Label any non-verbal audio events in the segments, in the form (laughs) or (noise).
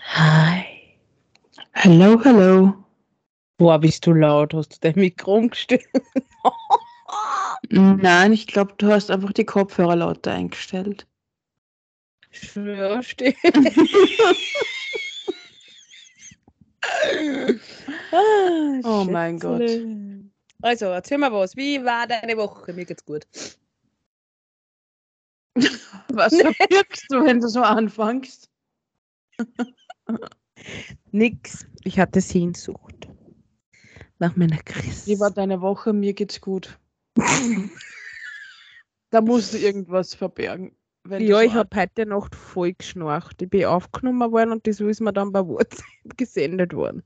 Hi. Hallo, hallo. Boah, bist du laut? Hast du dein Mikro umgestellt? (laughs) Nein, ich glaube, du hast einfach die Kopfhörer lauter eingestellt. Ja, stimmt. (laughs) Ah, Oh mein Gott. Also, erzähl mal was. Wie war deine Woche? Mir geht's gut. (laughs) Was verbirgst du, wenn du so anfängst? Nix. Ich hatte Sehnsucht. Nach meiner Christ. Wie war deine Woche? Mir geht's gut. (laughs) Da musst du irgendwas verbergen. Ja, ich habe heute Nacht voll geschnarcht. Ich bin aufgenommen worden und das ist mir dann bei WhatsApp (laughs) gesendet worden.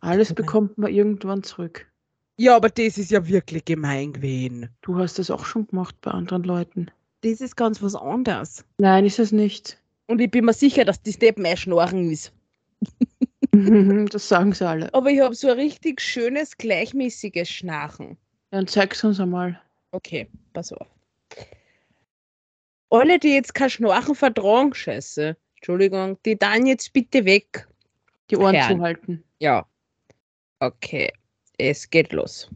Alles bekommt man irgendwann zurück. Ja, aber das ist ja wirklich gemein gewesen. Du hast das auch schon gemacht bei anderen Leuten. Das ist ganz was anderes. Nein, ist es nicht. Und ich bin mir sicher, dass das nicht mein Schnarchen ist. Das sagen sie alle. Aber ich habe so ein richtig schönes, gleichmäßiges Schnarchen. Dann zeig's uns einmal. Okay, pass auf. Alle, die jetzt kein Schnarchen vertragen, scheiße. Entschuldigung, die dann jetzt bitte weg. Die Ohren Fern. zuhalten. Ja. Okay, es geht los.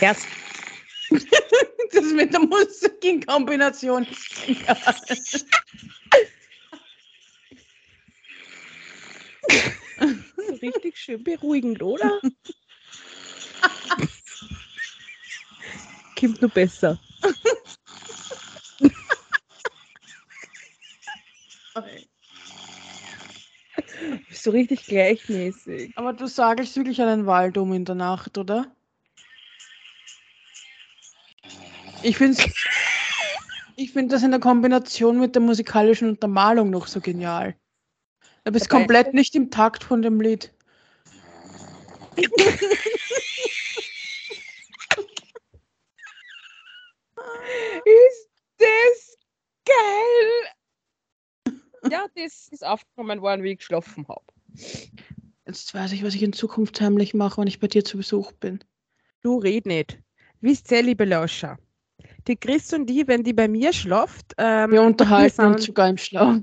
Erst (laughs) Das mit der Musik in Kombination. (laughs) richtig schön beruhigend, oder? (laughs) Kommt nur besser. (laughs) So richtig gleichmäßig. Aber du sagst wirklich einen Wald um in der Nacht, oder? Ich finde (laughs) ich find das in der Kombination mit der musikalischen Untermalung noch so genial. Du bist Dabei- komplett nicht im Takt von dem Lied. (laughs) Ist das geil! Ja, das ist aufgenommen worden, wie ich geschlafen habe. Jetzt weiß ich, was ich in Zukunft heimlich mache, wenn ich bei dir zu Besuch bin. Du red nicht. Wisst ihr, liebe Lauscher, die Chris und die, wenn die bei mir schlaft, ähm, Wir unterhalten uns sogar im Schlaf.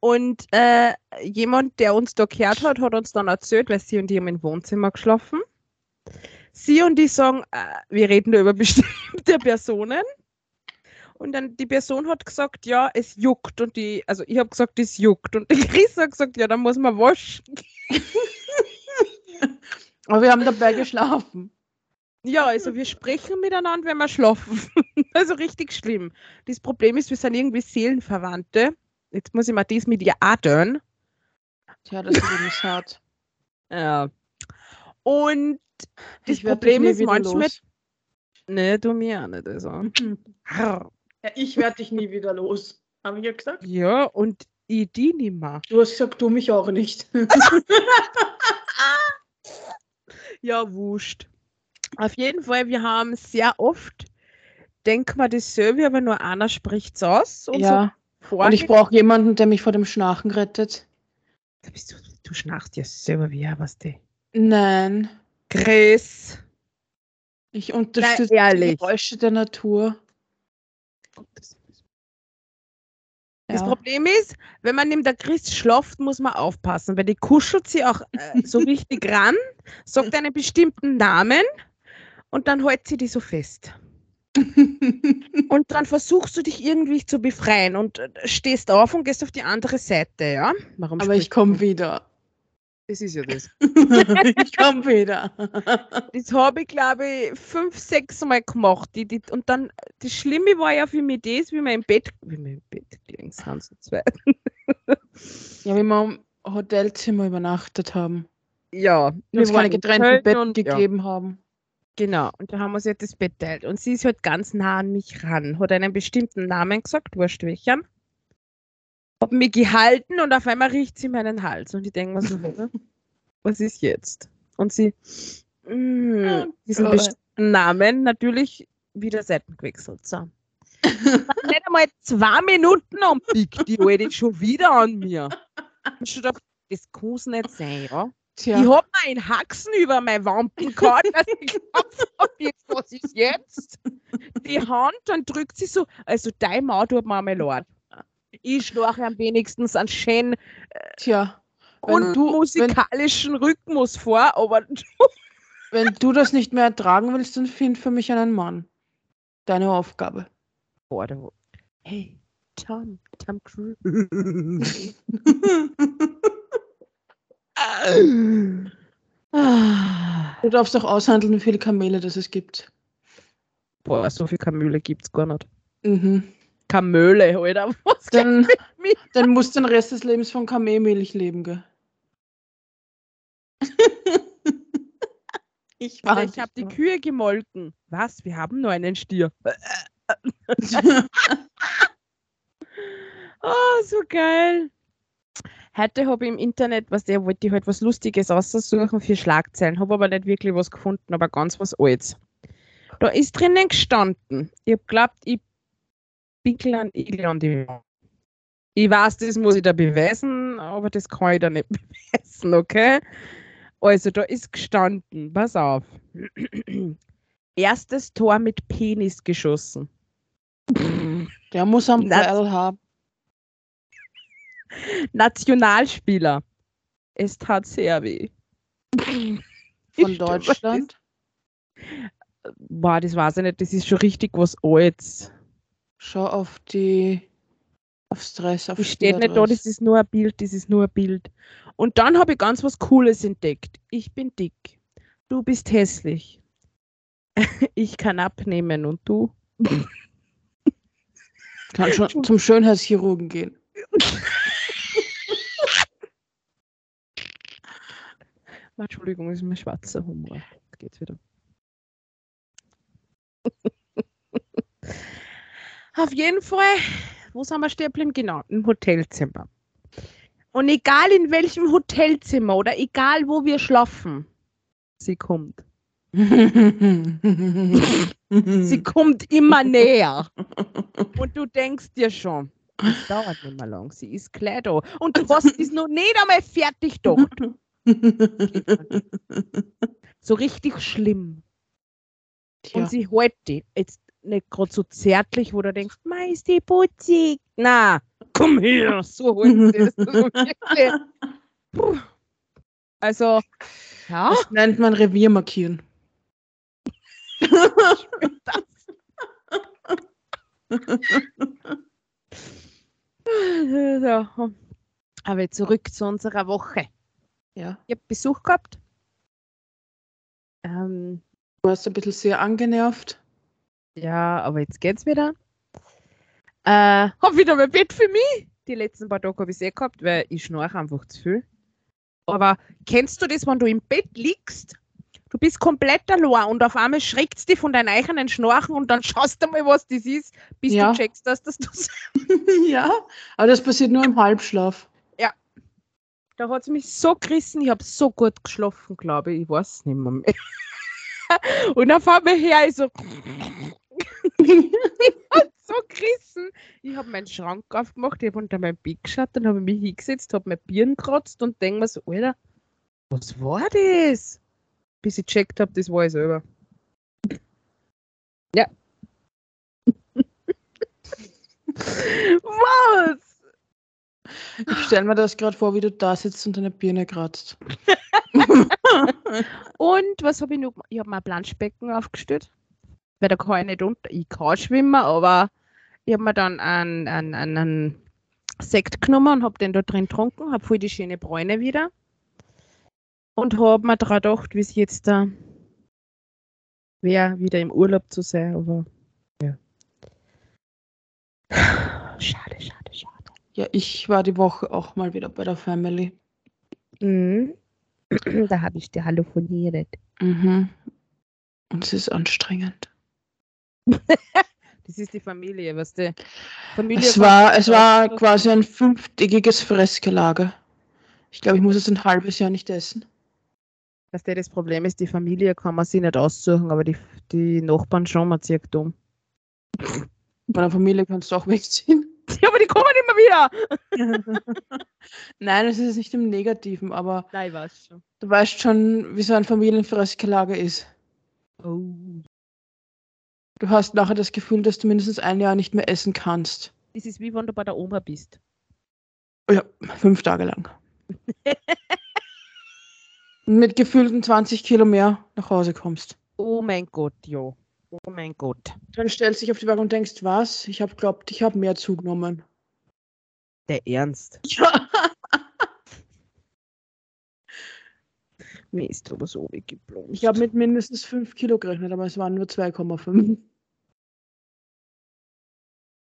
Und äh, jemand, der uns da gehört hat, hat uns dann erzählt, weil sie und ich haben im Wohnzimmer geschlafen. Sie und ich sagen, äh, wir reden da über (laughs) bestimmte Personen. Und dann die Person hat gesagt, ja, es juckt. Und die, also ich habe gesagt, es juckt. Und die (laughs) Chris hat gesagt, ja, dann muss man waschen. (laughs) Aber wir haben dabei geschlafen. Ja, also wir sprechen miteinander, wenn wir schlafen. (laughs) also richtig schlimm. Das Problem ist, wir sind irgendwie Seelenverwandte. Jetzt muss ich mir das mit ihr tun. Tja, das ist hart. Ja. Und das Problem ist manchmal. los. Ne, du mir auch nicht. Also. (clears throat) Ja, ich werde dich nie wieder los. Habe ich ja gesagt? Ja, und ich die nicht mehr. Du hast gesagt, du mich auch nicht. (laughs) Ja, wurscht. Auf jeden Fall, wir haben sehr oft, denk mal dasselbe, aber nur einer spricht's aus. Und ja. so Und ich brauche jemanden, der mich vor dem Schnarchen rettet. Da bist du, du schnarchst ja selber wie ja, was die. Nein. Chris. Ich unterstütze die ehrlich. Geräusche der Natur. Das Ja. Problem ist, wenn man neben der Chris schlaft, muss man aufpassen, weil die kuschelt sie auch äh, so (laughs) richtig ran, sagt einen bestimmten Namen und dann hält sie die so fest. (laughs) Und dann versuchst du dich irgendwie zu befreien und äh, stehst auf und gehst auf die andere Seite, ja? Warum Aber ich komme wieder. Das ist ja das. (laughs) ich komme wieder. (laughs) Das habe ich, glaube ich, fünf, sechs Mal gemacht. Die, die, und dann, das Schlimme war ja für mich das, wie wir im Bett, wie wir im Bett gelegen sind, so zwei. (laughs) Ja, wie wir im Hotelzimmer übernachtet haben. Ja, Wir uns keine in getrennten Betten und- ja. gegeben haben. Genau, und da haben wir sie halt das Bett teilt. Und sie ist halt ganz nah an mich ran, hat einen bestimmten Namen gesagt, wurscht welchen. Hab mich gehalten und auf einmal riecht sie meinen Hals. Und ich denke mir so, (laughs) "Hä? was ist jetzt? Und sie, mm, Oh diesen bestimmten Namen natürlich wieder Seiten gewechselt. So. (laughs) Nicht einmal zwei Minuten am Pick, die alte (laughs) schon wieder an mir. Ich schon gedacht, das kann es nicht sein, ja? Tja, Ich hab mir einen Haxen über meine Wampen gehabt, dass ich gedacht hab, jetzt, was ist jetzt? Die Hand, dann drückt sie so, also dein Mann tut mir einmal leid. Ich schlage am wenigstens einen schönen tja. Wenn du, wenn, unmusikalischen Rhythmus vor, aber (laughs) wenn du das nicht mehr ertragen willst, dann find für mich einen Mann. Deine Aufgabe. Boah, der- Hey, Tom, Tom Cruise. (laughs) Du darfst auch aushandeln, wie viele Kamele das es gibt. Boah, so viel Kamöle gibt's gar nicht. Mhm. Kamöle, Alter. (laughs) Was Dann, dann musst du den Rest des Lebens von Kamelmilch leben, gell? (laughs) ich weiß. ich habe die Kühe gemolken. Was? Wir haben nur einen Stier. Oh, (laughs) so geil. Heute habe ich im Internet, was der wollte ich halt was Lustiges aussuchen für Schlagzeilen, habe aber nicht wirklich was gefunden, aber ganz was Altes. Da ist drinnen gestanden. Ich habe geglaubt, ich pickel an Igel an die Wand. Ich weiß, das muss ich da beweisen, aber das kann ich da nicht (laughs) beweisen, okay? Also, da ist gestanden, pass auf. (clears throat) Erstes Tor mit Penis geschossen. (laughs) Der muss am Ball haben. (laughs) Nationalspieler. Es tat sehr weh. Von Deutschland. Boah, das weiß ich nicht. Das ist schon richtig was Altes. Schau auf die. Aufs Dress. Auf Das steht nicht da, das ist nur ein Bild, das ist nur ein Bild. Und dann habe ich ganz was Cooles entdeckt. Ich bin dick. Du bist hässlich. (laughs) Ich kann abnehmen und du? (laughs) Kann schon zum Schönheitschirurgen gehen. (laughs) Entschuldigung, ist mein schwarzer Humor. Jetzt geht's wieder. Auf jeden Fall, wo sind wir stehen geblieben? Genau, im Hotelzimmer. Und egal in welchem Hotelzimmer oder egal wo wir schlafen, sie kommt. (laughs) Sie kommt immer näher. Und du denkst dir schon, das dauert nicht mehr lang, sie ist gleich da. Und du hast es noch nicht einmal fertig gedacht. (laughs) So richtig schlimm. Tja. Und sie hält die. Jetzt nicht gerade so zärtlich, wo du denkst, Mei, ist die putzig. Na, komm her. So hält sie (laughs) das. So. Also, ja. Das nennt man Revier markieren. (laughs) So. Aber zurück zu unserer Woche. Ja. Ich habe Besuch gehabt. Ähm, Du warst ein bisschen sehr angenervt. Ja, aber jetzt geht's wieder. Äh, hab wieder mein Bett für mich. Die letzten paar Tage habe ich es eh gehabt, weil ich schnarche einfach zu viel. Aber kennst du das, wenn du im Bett liegst? Du bist komplett allein und auf einmal schreckt es dich von deinem eigenen Schnarchen und dann (laughs) schaust du mal, was das ist, bis Ja. du checkst, dass das das (laughs) (laughs) ja, aber das passiert nur im Halbschlaf. Da hat es mich so gerissen, ich habe so gut geschlafen, glaube ich. Ich weiß es nicht mehr. mehr. Und auf einmal her, ich so. (laughs) hat so gerissen. Ich habe meinen Schrank aufgemacht, ich habe unter mein Bett geschaut, dann habe ich mich hingesetzt, habe mein Birn gekratzt und denke mir so, Alter, was war das? Bis ich gecheckt habe, das war ich selber. Ja. was? Ich stelle mir das gerade vor, wie du da sitzt und deine Birne kratzt. (laughs) Und was habe ich noch gemacht? Ich habe mir ein Planschbecken aufgestellt. Weil da kann ich nicht unter. Ich kann schwimmen, aber ich habe mir dann einen, einen, einen, Sekt genommen und habe den da drin getrunken, habe voll die schöne Bräune wieder. Und habe mir daran gedacht, wie es jetzt da wäre, wieder im Urlaub zu sein. Aber ja. (sighs) Schade, schade, schade. Ja, ich war die Woche auch mal wieder bei der Family. Mhm. (clears throat) Da habe ich dir hallophoniert. Mhm. Und es ist anstrengend. (laughs) Das ist die Familie, was die Familie. Es war, es war quasi ein fünftägiges Fressgelage. Ich glaube, ich muss es ein halbes Jahr nicht essen. Dass der das Problem ist, die Familie kann man sich nicht aussuchen, aber die, die Nachbarn schon, man zieht dumm. Bei der Familie kannst du auch wegziehen. (laughs) Ja, aber die kommen immer wieder. (laughs) Nein, es ist nicht im Negativen, aber Nein, was schon. du weißt schon, wie so ein Familienfresslager ist. Oh. Du hast nachher das Gefühl, dass du mindestens ein Jahr nicht mehr essen kannst. Das ist wie wenn du bei der Oma bist. Ja, fünf Tage lang. Und (laughs) Mit gefühlten 20 Kilo mehr nach Hause kommst. Oh mein Gott, ja. Oh mein Gott. Dann stellst du dich auf die Waage und denkst, was? Ich habe glaubt, ich habe mehr zugenommen. Der Ernst. Ja. Mir ist aber so weggeblomst. Ich habe mit mindestens 5 Kilo gerechnet, aber es waren nur 2,5.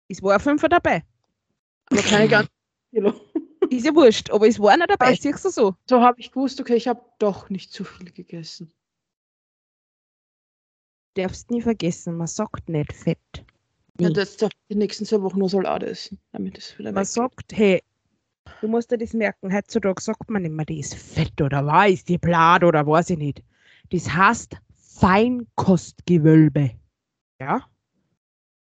Es war ein Fünfer dabei. Aber keine ganzen Kilo. Ist ja wurscht, aber es war einer dabei. Ich- Siehst du so? So habe ich gewusst, okay, ich habe doch nicht zu viel gegessen. Darfst nie vergessen, man sagt nicht fett. Ja, Nee. das darf die nächsten zwei Wochen nur Salat essen, damit es wieder Man sagt, hey, du musst dir das merken, heutzutage sagt man immer, die ist fett oder ist die blatt oder weiß ich nicht. Das heißt Feinkostgewölbe. Ja?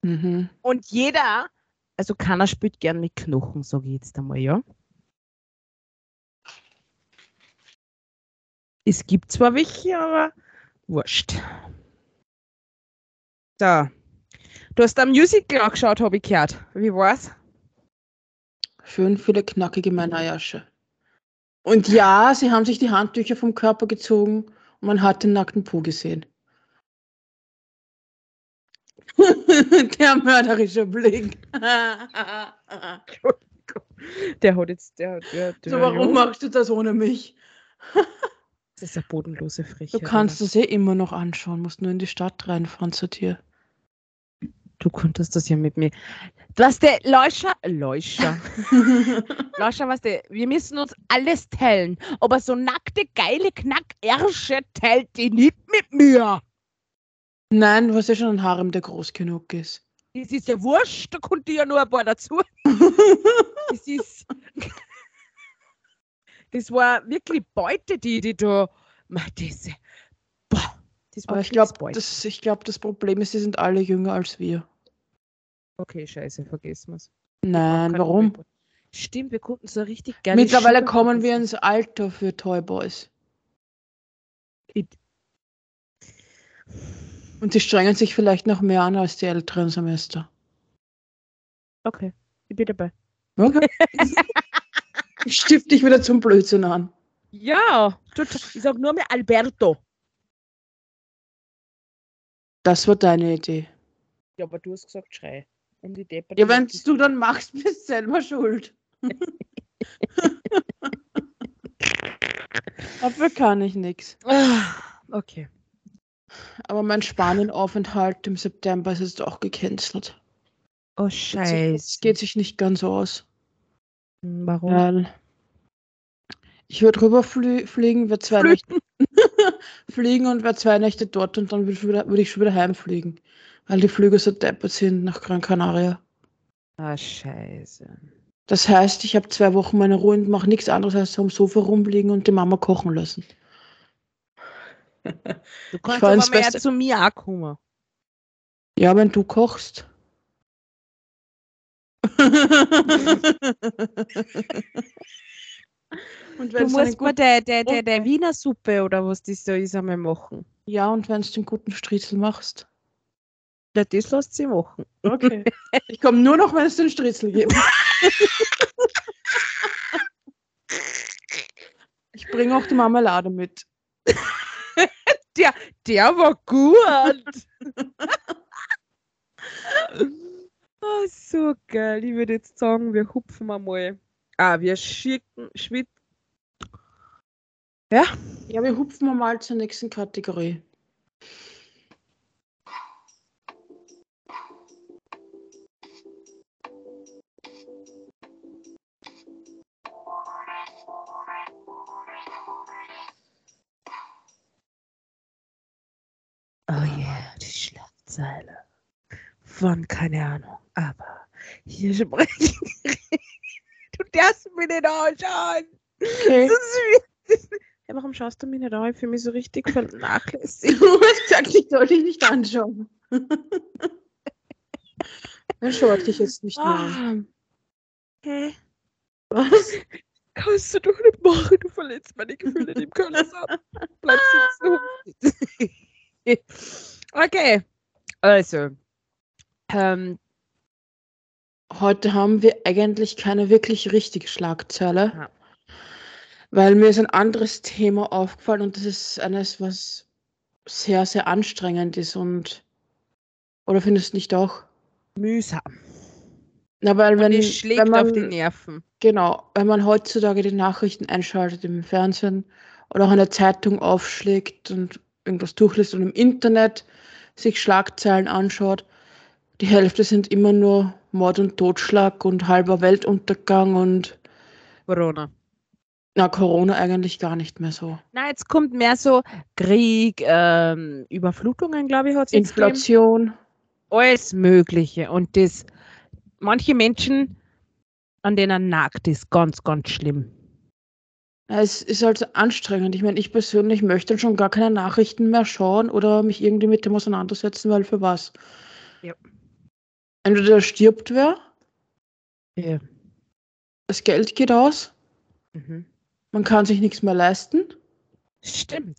Mhm. Und jeder, also keiner spielt gern mit Knochen, sage ich jetzt einmal, ja? Es gibt zwar welche, aber wurscht. So. Du hast ein Musical angeschaut, habe ich gehört. Wie war's? Schön viele knackige Männerjasche. Und ja, sie haben sich die Handtücher vom Körper gezogen und man hat den nackten Po gesehen. (laughs) der mörderische Blick. (laughs) Der hat jetzt, der, der, der so, warum ja, machst du das ohne mich? Das ist eine bodenlose Du Frechheit. kannst oder? es eh immer noch anschauen, musst nur in die Stadt reinfahren zu dir. Du konntest das ja mit mir. Was der Leuscher, Leuscher, (laughs) Leuscher, was der, wir müssen uns alles teilen. Aber so nackte, geile Knackärsche teilt die nicht mit mir. Nein, du hast ja schon einen Harem, der groß genug ist. Das ist ja wurscht, da kommt ja nur ein paar dazu. (laughs) Das ist. Das war wirklich Beute, die, die da. Ma, Aber ich glaube, das, ich glaub, das Problem ist, sie sind alle jünger als wir. Okay, scheiße, vergessen wir's. Nein, Kein warum? Toyboy. Stimmt, wir konnten so richtig geil. Mittlerweile kommen wir ins Alter für Toyboys. Und sie strengen sich vielleicht noch mehr an als die älteren Semester. Okay, ich bin dabei. Okay. (laughs) ich stift dich wieder zum Blödsinn an. Ja, ich sag nur mehr Alberto. Das war deine Idee. Ja, aber du hast gesagt, schrei. Um die Deppe. Ja, wenn du dann machst, bist du selber schuld. (laughs) Dafür kann ich nichts. Ah, Okay. Aber mein Spanienaufenthalt im September ist jetzt auch gecancelt. Oh, Es scheiße. geht sich nicht ganz so aus. Hm, Warum? Weil ich würde rüberfliegen, werde zwei Flüchten. Nächte (laughs) fliegen und wäre zwei Nächte dort und dann würde ich, würde ich schon wieder heimfliegen. Weil die Flüge so deppert sind nach Gran Canaria. Ah, scheiße. Das heißt, ich habe zwei Wochen meine Ruhe und mache nichts anderes als am Sofa rumliegen und die Mama kochen lassen. (laughs) Du kannst aber mehr Beste- zu mir auch kommen. Ja, wenn du kochst. (laughs) und Du musst mal gut- der, der, der, der Wiener Suppe oder was das da ist einmal machen. ja, und wenn du den guten Striezel machst. Ja, das lässt sie machen. Okay. (laughs) Ich komme nur noch, wenn es den Striezel gibt. Ich bringe auch die Marmelade mit. (laughs) Der war gut. oh, (laughs) so geil. Ich würde jetzt sagen, wir hupfen einmal. Ah, wir schicken, schwit. Ja, wir hupfen mal zur nächsten Kategorie. Oh yeah, die Schlagzeile. Von keine Ahnung, aber hier sprechen. (laughs) du darfst mich nicht anschauen. Okay. Das ist wie- Ja, warum schaust du mich nicht an? Ich fühle mich so richtig (laughs) vernachlässigt. Du hast gesagt, ich soll dich nicht anschauen. (laughs) Dann schaue ich dich jetzt nicht mehr an. Ah. Hä? Was? (laughs) Kannst du doch nicht machen, du verletzt meine Gefühle im Körper. Bleib sitzen. okay, also. Ähm, Heute haben wir eigentlich keine wirklich richtige Schlagzeile, Ja. Weil mir ist ein anderes Thema aufgefallen und das ist eines, was sehr, sehr anstrengend ist und oder findest du nicht auch? mühsam. Na, weil Und wenn, es schlägt wenn man, auf die Nerven. genau, wenn man heutzutage die Nachrichten einschaltet im Fernsehen oder auch eine Zeitung aufschlägt und irgendwas durchliest und im Internet sich Schlagzeilen anschaut, die Hälfte sind immer nur Mord und Totschlag und halber Weltuntergang und Corona. Na, Corona eigentlich gar nicht mehr so. Na, jetzt kommt mehr so Krieg, ähm, Überflutungen, glaube ich, hat. Inflation. Alles Mögliche. Und das, manche Menschen, an denen nagt ist ganz, ganz schlimm. Ja, Es ist halt anstrengend. Ich meine, ich persönlich möchte schon gar keine Nachrichten mehr schauen oder mich irgendwie mit dem auseinandersetzen, weil für was? Ja. Entweder stirbt wer, Ja. das Geld geht aus, Mhm. Man kann sich nichts mehr leisten. Stimmt.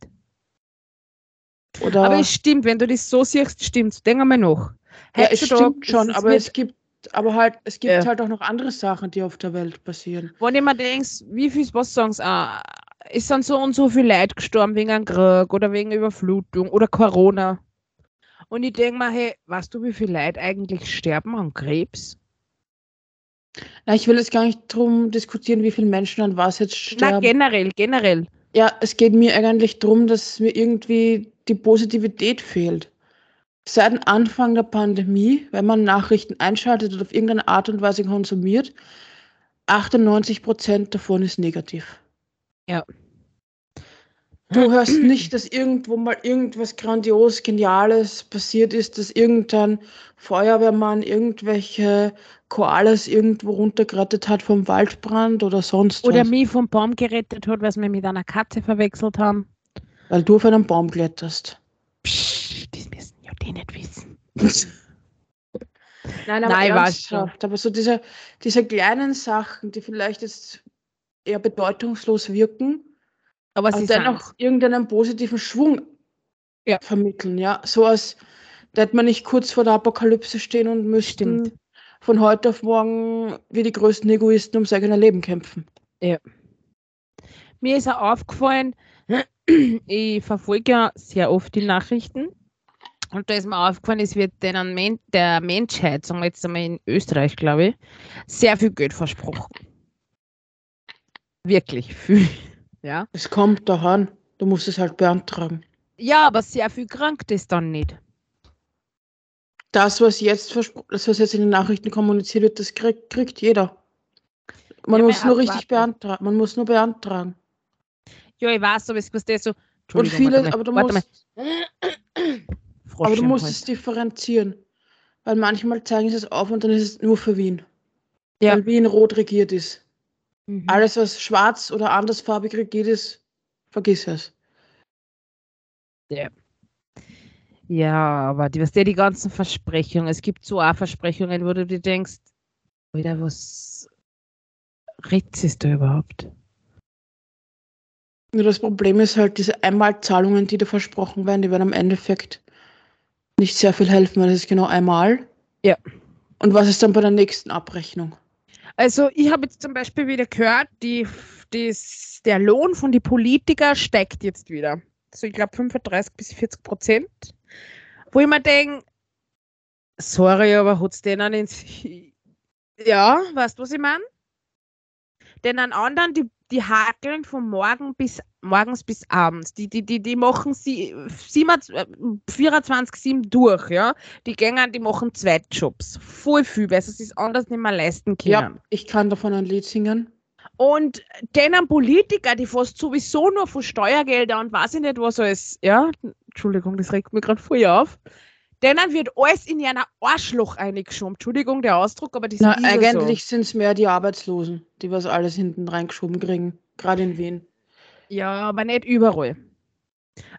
Oder Aber es stimmt, wenn du das so siehst, stimmt Denk einmal nach. ja, es stimmt schon, aber es gibt, aber halt, es gibt Ja. halt auch noch andere Sachen, die auf der Welt passieren. Wenn ich mir denkst, wie viel, was sagen sie, ah, es sind so und so viele Leute gestorben wegen einem Krieg oder wegen Überflutung oder Corona. Und ich denke mir, hey, weißt du, wie viele Leute eigentlich sterben an Krebs? Na, ich will jetzt gar nicht drum diskutieren, wie viele Menschen an was jetzt Na, sterben. generell, generell. Ja, es geht mir eigentlich darum, dass mir irgendwie die Positivität fehlt. Seit dem Anfang der Pandemie, wenn man Nachrichten einschaltet oder auf irgendeine Art und Weise konsumiert, 98 Prozent davon ist negativ. Ja. Du hörst nicht, dass irgendwo mal irgendwas grandios, geniales passiert ist, dass irgendein Feuerwehrmann irgendwelche Koalas irgendwo runtergerettet hat vom Waldbrand oder sonst Oder was. mich vom Baum gerettet hat, weil sie mich mit einer Katze verwechselt haben. Weil du auf einen Baum kletterst. Psch, das müssen ja die nicht wissen. (laughs) Nein, aber Nein, ernsthaft. Aber so diese, diese kleinen Sachen, die vielleicht jetzt eher bedeutungslos wirken, Aber aber sie dennoch sind. irgendeinen positiven Schwung Ja. vermitteln, ja. So als hätte man nicht kurz vor der Apokalypse stehen und müssten Stimmt. von heute auf morgen wie die größten Egoisten ums eigene Leben kämpfen. Mir ist auch aufgefallen, (clears throat) ich verfolge ja sehr oft die Nachrichten. Und da ist mir aufgefallen, es wird denen der Menschheit, sagen wir jetzt einmal in Österreich, glaube ich, sehr viel Geld versprochen. Wirklich viel. Ja. Es kommt daran, du musst es halt beantragen. ja, aber sehr viel krankt es dann nicht. Das, was jetzt das, was jetzt in den Nachrichten kommuniziert wird, das kriegt, kriegt jeder. Man Ja, muss nur richtig beantragen. Man muss nur beantragen. Ja, ich weiß, aber es was das so. Und Entschuldigung, viele, aber du musst, aber du musst Hals. es differenzieren. Weil manchmal zeigen sie es auf und dann ist es nur für Wien. Ja. Weil Wien rot regiert ist. Mhm. Alles, was schwarz oder andersfarbig regiert ist, vergiss es. Ja, aber die, was der die ganzen Versprechungen, es gibt so auch Versprechungen, wo du dir denkst, Alter, was redet es da überhaupt? Nur das Problem ist halt, diese Einmalzahlungen, die da versprochen werden, die werden am Endeffekt nicht sehr viel helfen, weil es ist genau einmal. Ja. Und was ist dann bei der nächsten Abrechnung? Also ich habe jetzt zum Beispiel wieder gehört, die, das, der Lohn von den Politikern steigt jetzt wieder. So ich glaube 35 bis 40 Prozent. Wo ich mir denke, sorry, aber hat es denen ins... Ja, weißt du, was ich meine? Denn an anderen, die, die hakeln von morgen bis, morgens bis abends. Die, die, die, die machen sie 24-7 durch, ja. Die gehen, die machen Zweitjobs. Voll viel, weil sie es sich anders nicht mehr leisten können. Ja, ich kann davon ein Lied singen. Und denen Politiker, die fast sowieso nur von Steuergeldern und weiß ich nicht was alles, ja, Entschuldigung, das regt mir gerade voll auf, denen wird alles in ihren Arschloch eingeschoben. Entschuldigung, der Ausdruck, aber das Na, ist ja eigentlich sind es mehr die Arbeitslosen, die was alles hinten reingeschoben kriegen. Gerade in Wien. so. Ja, aber nicht überall.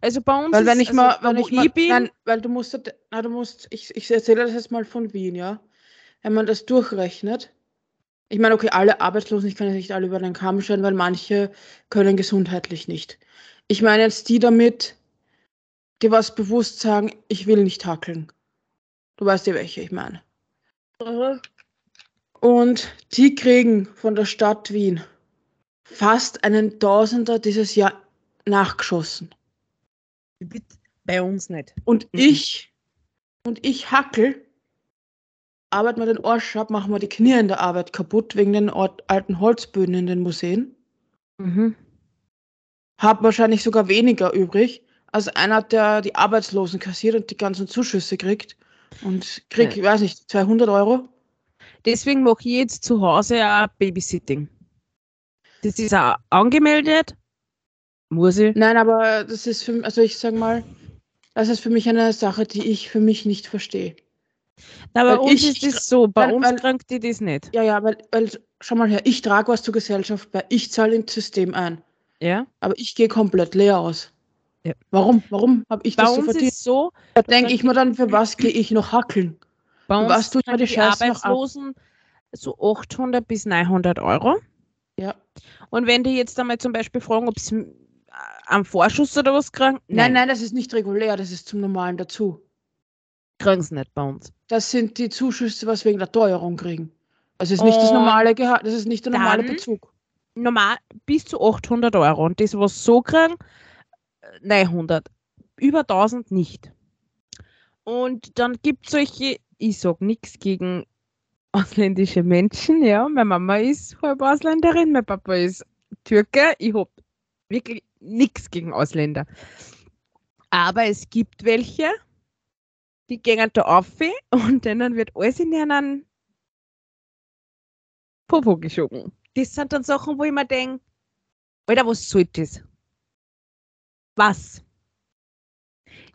Also bei uns Weil wenn ist, ich mal, also, wenn wo ich mal, bin, nein, weil du musst, na, du musst, ich, ich erzähle das jetzt mal von Wien, ja. wenn man das durchrechnet, ich meine, okay, alle Arbeitslosen, ich kann jetzt nicht alle über den Kamm stellen, weil manche können gesundheitlich nicht. Ich meine jetzt die damit, die was bewusst sagen, ich will nicht hackeln. Du weißt ja, welche ich meine. Und die kriegen von der Stadt Wien fast einen Tausender dieses Jahr nachgeschossen. Bei uns nicht. Und Mhm. ich, und ich hackel, arbeite mir den Arsch ab, machen wir die Knie in der Arbeit kaputt wegen den alten Holzböden in den Museen. Mhm. Hab wahrscheinlich sogar weniger übrig als einer, der die Arbeitslosen kassiert und die ganzen Zuschüsse kriegt. Und krieg, ich weiß nicht, 200 Euro. Deswegen mache ich jetzt zu Hause auch Babysitting. Das ist auch angemeldet. Muss ich. Nein, aber das ist für also ich sag mal, das ist für mich eine Sache, die ich für mich nicht verstehe. Na, bei Weil uns ich- ist das so, bei weil- uns weil- krankt die das nicht. Ja, ja, weil, weil schau mal her, ich trage was zur Gesellschaft bei, ich zahle ins System ein, Ja? aber ich gehe komplett leer aus. Ja. Warum? Warum habe ich Bei das so verdient? ist so, Da denke ich mir dann, für was gehe ich noch hackeln? bei uns was tut mir kriegen die ab? Arbeitslosen so 800 bis 900 Euro. Ja. Und wenn die jetzt einmal zum Beispiel fragen, ob sie am Vorschuss oder was kriegen, Nein, nein, das ist nicht regulär, das ist zum Normalen dazu. kriegen sie nicht bei uns. Das sind die Zuschüsse, was wegen der Teuerung kriegen. Also es ist nicht das normale Gehalt, das ist nicht der normale Bezug. Normal bis zu 800 Euro. Und das, was so kriegen, 900. Über 1000 nicht. Und dann gibt es solche, ich sage nichts gegen (laughs) ausländische Menschen, ja. Meine Mama ist halb Ausländerin, mein Papa ist Türke. Ich habe wirklich nichts gegen Ausländer. Aber es gibt welche, die gehen da auf (laughs) und denen wird alles in einen Popo geschoben. Das sind dann Sachen, wo ich mir denke, Alter, was soll das? Was?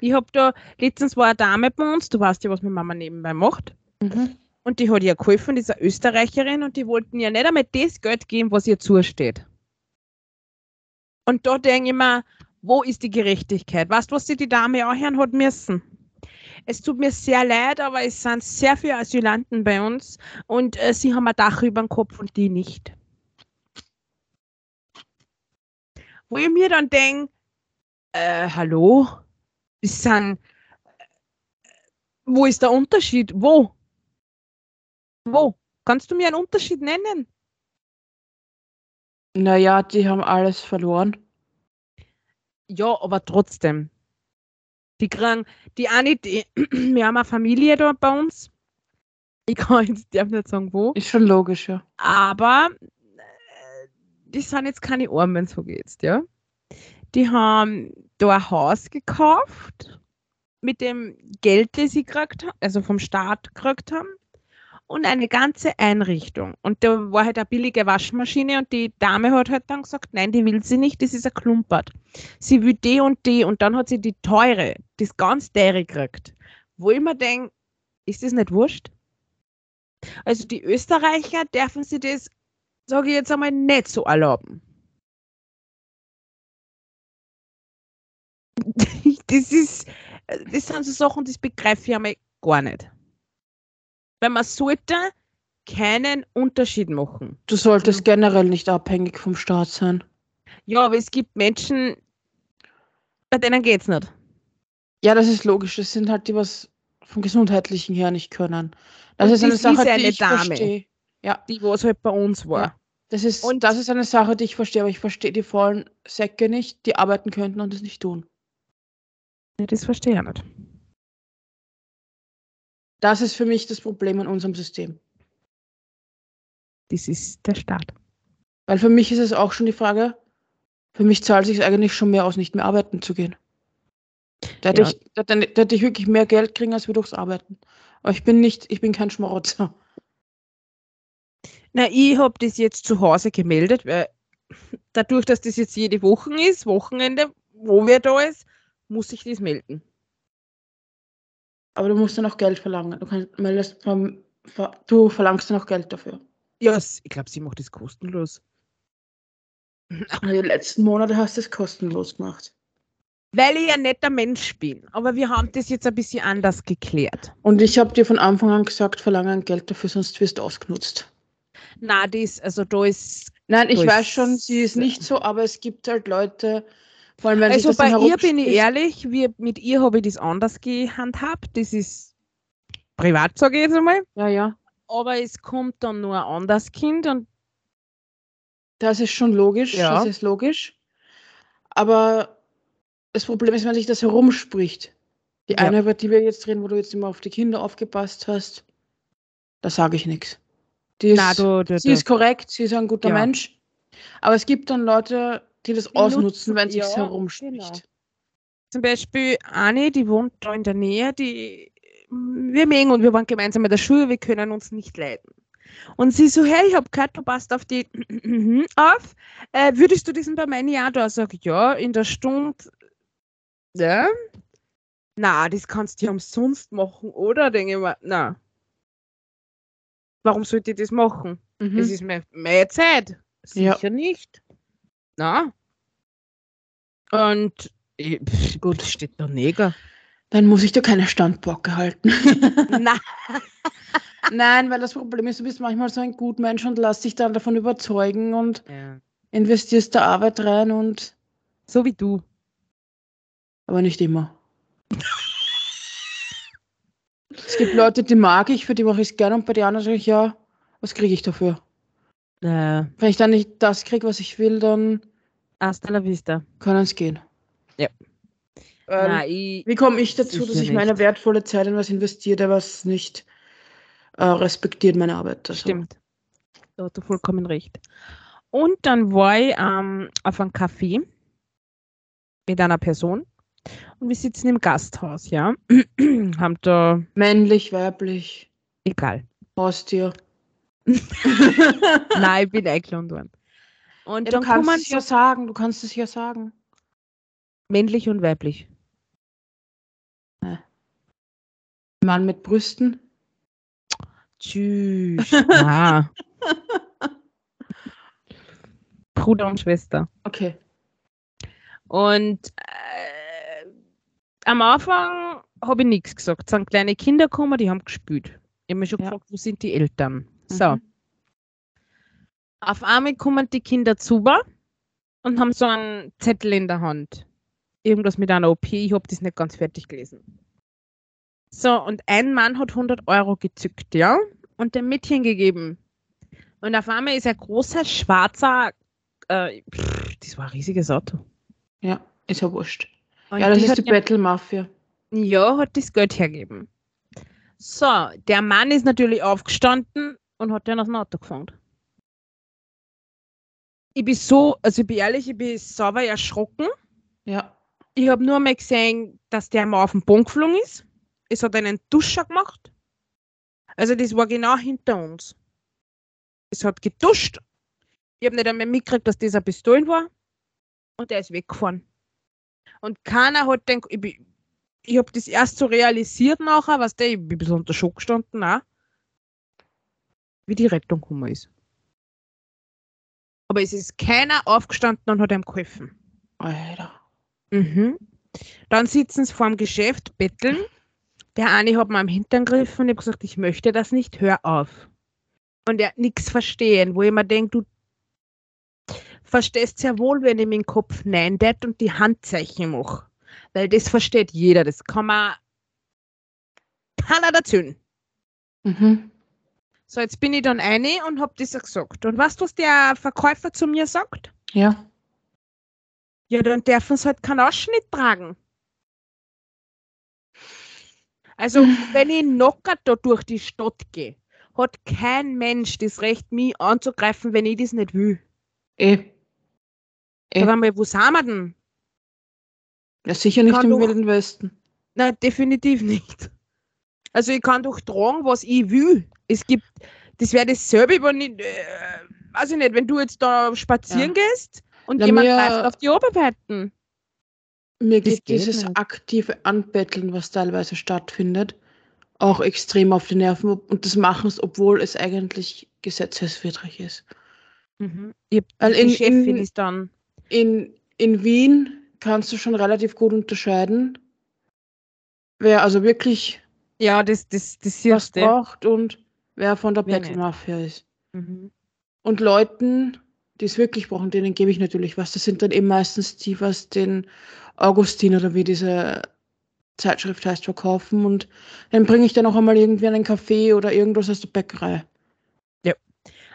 Ich habe da, letztens war eine Dame bei uns, du weißt ja, was meine Mama nebenbei macht. Mhm. Und die hat ihr geholfen, diese Österreicherin, und die wollten ihr nicht einmal das Geld geben, was ihr zusteht. Und da denke ich mir, wo ist die Gerechtigkeit? Weißt du, was sie die Dame auch hören hat müssen? Es tut mir sehr leid, aber es sind sehr viele Asylanten bei uns und äh, sie haben ein Dach über dem Kopf und die nicht. Wo ich mir dann denke, äh, hallo? Es sind, wo ist der Unterschied? Wo? Wo? Kannst du mir einen Unterschied nennen? Naja, die haben alles verloren. Ja, aber trotzdem. Die kriegen, die eine, die, (clears throat) wir haben eine Familie da bei uns. Ich kann jetzt darf nicht sagen, wo. Ist schon logisch, ja. Aber äh, die sind jetzt keine Armen, so geht's, ja. Die haben da ein Haus gekauft mit dem Geld, das sie gekriegt haben, also vom Staat gekriegt haben, und eine ganze Einrichtung. Und da war halt eine billige Waschmaschine und die Dame hat halt dann gesagt, nein, die will sie nicht, das ist ein Klumpert. Sie will die und die und dann hat sie die teure, das ganz teure gekriegt. Wo ich mir denke, ist das nicht wurscht? Also die Österreicher dürfen sie das, sage ich jetzt einmal, nicht so erlauben. (laughs) Das ist, das sind so Sachen, das begreife ich einmal gar nicht. Weil man sollte keinen Unterschied machen. Du solltest generell nicht abhängig vom Staat sein. Ja, aber es gibt Menschen, bei denen geht's nicht. Ja, das ist logisch. Das sind halt die, was vom Gesundheitlichen her nicht können. Das Und ist eine das Sache, ist eine die ich Dame. verstehe. Ja, Die, was halt bei uns war. Ja. das ist, Und- das ist eine Sache, die ich verstehe, aber ich verstehe die vollen Säcke nicht, die arbeiten könnten und es nicht tun. Ja, das verstehe ich nicht. Das ist für mich das Problem in unserem System. Das ist der Staat. Weil für mich ist es auch schon die Frage, für mich zahlt sich eigentlich schon mehr aus, nicht mehr arbeiten zu gehen. Da hätte, Ja. ich, da, da hätte ich wirklich mehr Geld kriegen als wir durchs Arbeiten. Aber ich bin nicht, ich bin kein Schmarotzer. Na, ich habe das jetzt zu Hause gemeldet, weil dadurch, dass das jetzt jede Woche ist, Wochenende, wo wer da ist, muss ich das melden. Aber du musst dann auch Geld verlangen. Du, kannst, meldest vom, ver, du verlangst dann auch Geld dafür. Ja, s- ich glaube, sie macht das kostenlos. Die letzten Monate hast du es kostenlos gemacht. Weil ich ja nicht der Mensch bin. Aber wir haben das jetzt ein bisschen anders geklärt. Und ich habe dir von Anfang an gesagt, verlange Geld dafür, sonst wirst du ausgenutzt. Na, das, also da ist. Nein, ich weiß schon, sie ist nicht so, aber es gibt halt Leute, vor allem sich Also bei ihr bin ich ehrlich, wir, mit ihr habe ich das anders gehandhabt. Das ist privat, sage ich jetzt einmal. Ja, ja. Aber es kommt dann nur ein anderes Kind und Das ist schon logisch, Ja. das ist logisch. Aber das Problem ist, wenn sich das herumspricht. Die Ja. eine, über die wir jetzt reden, wo du jetzt immer auf die Kinder aufgepasst hast, da sage ich nichts. Die ist, na, du, du, sie ist korrekt, sie ist ein guter Ja. Mensch. Aber es gibt dann Leute, die das Die ausnutzen, nutzen- wenn sich ja, herumspricht. genau. Zum Beispiel Anni, die wohnt da in der Nähe, die wir mögen und wir waren gemeinsam in der Schule, wir können uns nicht leiden. Und sie so, hey, ich habe gehört, du passt auf die (clears throat) auf. Äh, würdest du diesen bei meinen Jahr da? Sag ich, ja, in der Stunde. Ja. Na, das kannst du ja umsonst machen, oder? Denke ich mir, na. Warum sollte ich das machen? Mhm. Das ist meine, meine Zeit. Ja. Sicher nicht. Na. Und ich, pff, gut, steht da Neger. Dann muss ich dir keine Standbocke halten. (laughs) (laughs) Na, Nein, weil das Problem ist, du bist manchmal so ein Gutmensch und lass dich dann davon überzeugen und ja. investierst da Arbeit rein und so wie du. aber nicht immer. es gibt Leute, die mag ich, für die mache ich es gerne und bei den anderen sage ich, ja, was kriege ich dafür? Äh, Wenn ich dann nicht das kriege, was ich will, dann hasta la vista. können es gehen. Ja. Weil, Na, ich, wie komme ich dazu, dass ich meine nicht. wertvolle Zeit in was investiere, der was nicht äh, respektiert meine Arbeit? Also, stimmt. Da hast du vollkommen recht. Und dann war ich ähm, auf einem Café mit einer Person und wir sitzen im Gasthaus, ja. (clears throat) Haben da, Männlich, weiblich, egal. Haustier. (laughs) Nein, ich bin eingeladen worden. Und Ja, du dann kannst kommen es ja sagen, du kannst es ja sagen. männlich und weiblich. Mann mit Brüsten. Tschüss. (laughs) Ah. Bruder und Schwester. Okay. Und äh, am Anfang habe ich nichts gesagt. Es sind kleine Kinder gekommen, die haben gespielt. Ich habe mich schon Ja. gefragt, wo sind die Eltern? So. Mhm. Auf einmal kommen die Kinder zu mir und haben so einen Zettel in der Hand. Irgendwas mit einer OP, ich habe das nicht ganz fertig gelesen. So, und ein Mann hat 100 Euro gezückt, ja, und dem Mädchen gegeben. Und auf einmal ist ein großer, schwarzer, äh, pff, das war ein riesiges Auto. Ja, ist ja wurscht. Und ja, das ist die Battle Mafia. ja, hat das Geld hergeben. So, der Mann ist natürlich aufgestanden und hat den aus dem Auto gefangen. Ich bin so, also ich bin ehrlich, ich bin sauber erschrocken. Ja. Ich habe nur mal gesehen, dass der mal auf den Boden geflogen ist. Es hat einen Duscher gemacht. Also das war genau hinter uns. Es hat geduscht. Ich habe nicht einmal mitgekriegt, dass das ein Pistolen war. Und der ist weggefahren. Und keiner hat den, ich, ich habe das erst so realisiert nachher, was der, ich bin ein bisschen unter Schock gestanden, auch, wie die Rettung gekommen ist. Aber es ist keiner aufgestanden und hat ihm geholfen. Alter. Mhm. Dann sitzen sie vor dem Geschäft, betteln. Der eine hat mir am Hintern gegriffen und ich habe gesagt, ich möchte das nicht, hör auf. Und er hat nichts verstehen, wo ich mir denke, du verstehst sehr wohl, wenn ich dem Kopf Nein det und die Handzeichen mache. Weil das versteht jeder, das kann man keiner dazu. Mhm. So, jetzt bin ich dann eine und habe das gesagt. Und weißt du, was der Verkäufer zu mir sagt? Ja. Ja, dann dürfen sie halt keinen Ausschnitt tragen. Also, (sighs) wenn ich knocker da durch die Stadt gehe, hat kein Mensch das Recht, mich anzugreifen, wenn ich das nicht will. Eh. Eh. Sag einmal, wo sind wir denn? Ja, sicher nicht Kann im Wilden Westen. Nein, definitiv nicht. Also, ich kann doch tragen, was ich will. Es gibt, das wäre dasselbe, wenn ich, äh, weiß ich nicht, wenn du jetzt da spazieren gehst und Ja, jemand greift auf die Oberweiten. Mir Das geht dieses nicht. aktive Anbetteln, was teilweise stattfindet, auch extrem auf die Nerven. Und das machen es, obwohl es eigentlich gesetzeswidrig ist. Mhm. Ich hab, Weil die in- Chefin in- ist dann. In, in Wien kannst du schon relativ gut unterscheiden, wer also wirklich Ja, das, das, das was du. braucht und wer von der Wer Battle nicht. Mafia ist. Mhm. Und Leuten, die es wirklich brauchen, denen gebe ich natürlich was. Das sind dann eben meistens die, was den Augustin oder wie diese Zeitschrift heißt, verkaufen. Und dann bringe ich dann auch einmal irgendwie einen Kaffee oder irgendwas aus der Bäckerei.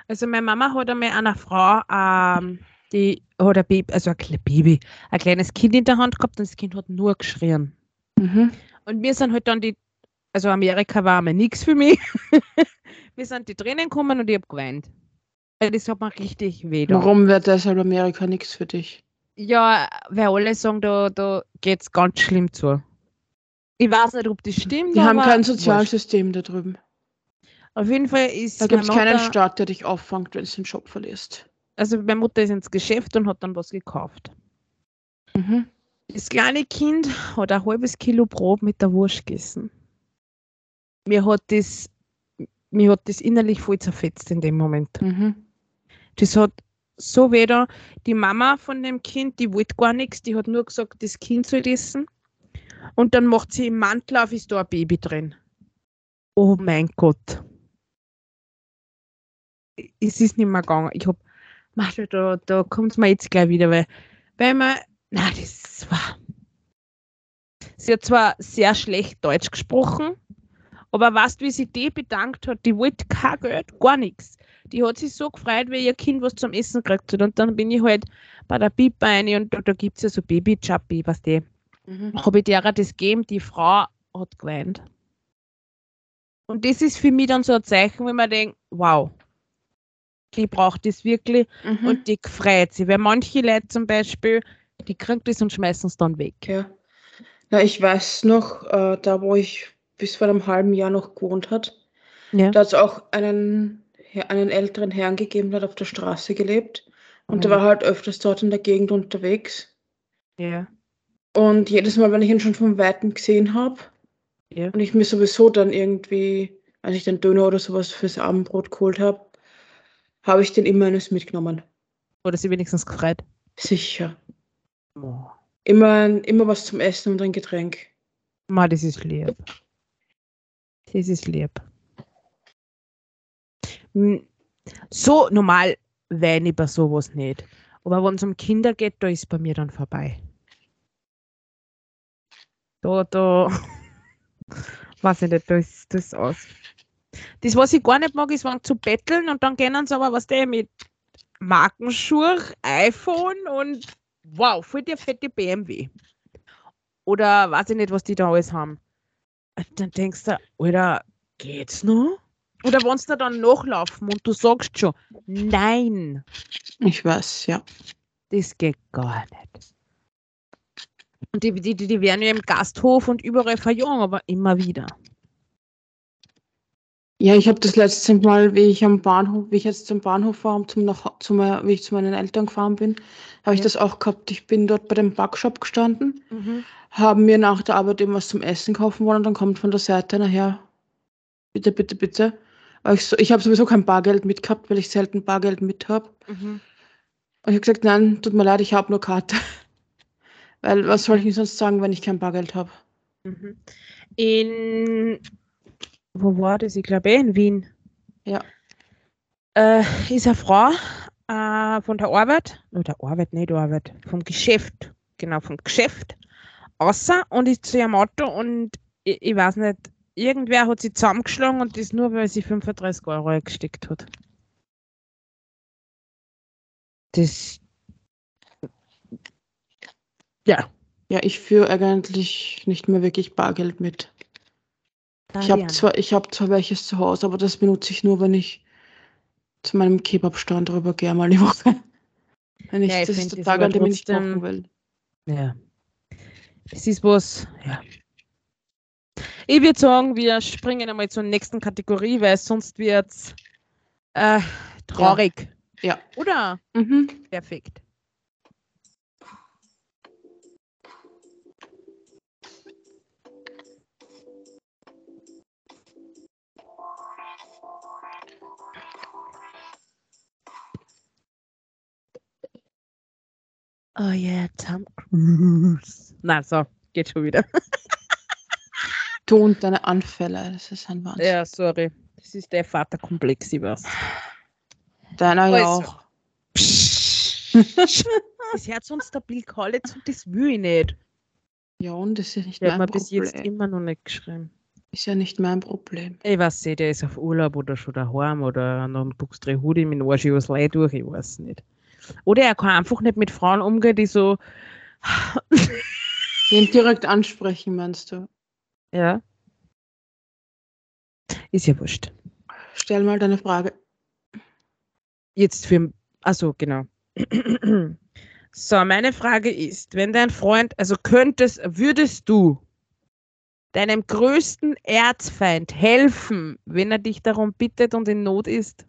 Also meine Mama hat einmal einer Frau, ähm, die hat ein Baby, also ein kleines Baby, ein kleines Kind in der Hand gehabt und das Kind hat nur geschrien. Mhm. Und wir sind halt dann die, also Amerika war einmal nichts für mich. (laughs) wir sind die Tränen gekommen und ich habe geweint. Das hat mir richtig weh. Warum wäre deshalb Amerika nichts für dich? Ja, weil alle sagen, da, da geht es ganz schlimm zu. Ich weiß nicht, ob das stimmt. Die haben kein. Sozialsystem da drüben. Auf jeden Fall ist Da gibt es keinen Staat, der dich auffängt, wenn du den Job verlierst. also meine Mutter ist ins Geschäft und hat dann was gekauft. Mhm. Das kleine Kind hat ein halbes Kilo Brot mit der Wurst gegessen. Mir hat das, mir hat das innerlich voll zerfetzt in dem Moment. Mhm. Das hat so weder die Mama von dem Kind, die wollte gar nichts, die hat nur gesagt, das Kind soll essen. Und dann macht sie im Mantel auf, ist da ein Baby drin. Oh mein Gott. Es ist nicht mehr gegangen. Ich hab, Martha, da, da kommt es mir jetzt gleich wieder, weil, weil man, na, das war. Sie hat zwar sehr schlecht Deutsch gesprochen, aber weißt, wie sie die bedankt hat? Die wollte kein Geld, gar nichts die hat sich so gefreut, weil ihr Kind was zum Essen gekriegt hat. Und dann bin ich halt bei der Bib rein und da, da gibt es ja so Baby-Chappi, was die. Mhm. Habe ich derer das gegeben, die Frau hat geweint. Und das ist für mich dann so ein Zeichen, wenn man denkt, wow, die braucht das wirklich Mhm. und die freut sich. Weil manche Leute zum Beispiel, die kriegen das und schmeißen es dann weg. Ja. Na, ich weiß noch, äh, da wo ich bis vor einem halben Jahr noch gewohnt hat, Ja. da hat es auch einen, einen älteren Herrn gegeben, der hat auf der Straße gelebt. Und der Mhm. war halt öfters dort in der Gegend unterwegs. Ja. Und jedes Mal, wenn ich ihn schon von Weitem gesehen habe Ja. und ich mir sowieso dann irgendwie, als ich den Döner oder sowas fürs Abendbrot geholt habe, habe ich den immer eines mitgenommen. Oder sie wenigstens gefreut. Sicher. Oh. Immer, immer was zum Essen und ein Getränk. Ma, das ist lieb. Das ist lieb. Hm, So normal weine ich bei sowas nicht. Aber wenn es um Kinder geht, da ist bei mir dann vorbei. Da, da, (laughs) weiß ich nicht, da ist das aus. Das, was ich gar nicht mag, ist, wenn zu betteln und dann gehen sie aber, was der mit Markenschuhe, iPhone und wow, voll der fette BMW. Oder weiß ich nicht, was die da alles haben. Dann denkst du, Alter, geht's noch? Oder wenn sie dann nachlaufen und du sagst schon, nein, Ich weiß, ja. das geht gar nicht. Und die, die, die die werden ja im Gasthof und überall verjungen, aber immer wieder. Ja, ich habe das letzte Mal, wie ich am Bahnhof, wie ich jetzt zum Bahnhof war, um zum nach, zum, wie ich zu meinen Eltern gefahren bin, habe ich Ja. das auch gehabt. Ich bin dort bei dem Backshop gestanden, haben mir nach der Arbeit irgendwas zum Essen kaufen wollen und dann kommt von der Seite nachher, bitte, bitte, bitte. Aber ich, so, ich habe sowieso kein Bargeld mit gehabt, weil ich selten Bargeld mit habe. Mhm. Und ich habe gesagt, nein, tut mir leid, ich habe nur Karte. (laughs) Weil was soll ich sonst sagen, wenn ich kein Bargeld habe? Mhm. In, wo war das? Ich glaube, eh in Wien. Ja. Äh, ist eine Frau äh, von der Arbeit, oder Arbeit, nicht Arbeit, vom Geschäft, genau, vom Geschäft, außer und ist zu ihrem Auto und ich, ich weiß nicht, irgendwer hat sie zusammengeschlagen und das nur, weil sie 35 Euro gesteckt hat. Das. Ja. Ja, ich führe eigentlich nicht mehr wirklich Bargeld mit. Ich habe zwar, ich hab zwar welches zu Hause, aber das benutze ich nur, wenn ich zu meinem Kebabstand rübergehe, mal die Woche. (laughs) Wenn ich, Ja, ich das ist der Tag, an dem ich nicht kochen will. Ja. Es ist was, ja. Ich würde sagen, wir springen einmal zur nächsten Kategorie, weil sonst wird es äh, traurig. Ja. Oder? Mhm. Perfekt. Oh yeah, Tom Na, so, geht schon wieder. (laughs) Du und deine Anfälle, das ist ein Wahnsinn. Ja, sorry. Das ist der Vaterkomplex, ich weiß. Deiner ja Also. auch. (laughs) Das hört uns der Bill Collins und das will ich nicht. Ja, und das ist ja nicht Der hat mein mir bis jetzt Problem. immer noch nicht geschrieben. Ist ja nicht mein Problem. Ich weiß nicht, der ist auf Urlaub oder schon daheim oder noch ein Buchsdreh Hudi mit Arsch übers Leid durch, ich weiß nicht. Oder er kann einfach nicht mit Frauen umgehen, die so. (laughs) Den direkt ansprechen, meinst du? Ja. Ist ja wurscht. Stell mal deine Frage. Jetzt für. Achso, genau. (clears throat) So, meine Frage ist, wenn dein Freund, also könntest, würdest du deinem größten Erzfeind helfen, wenn er dich darum bittet und in Not ist?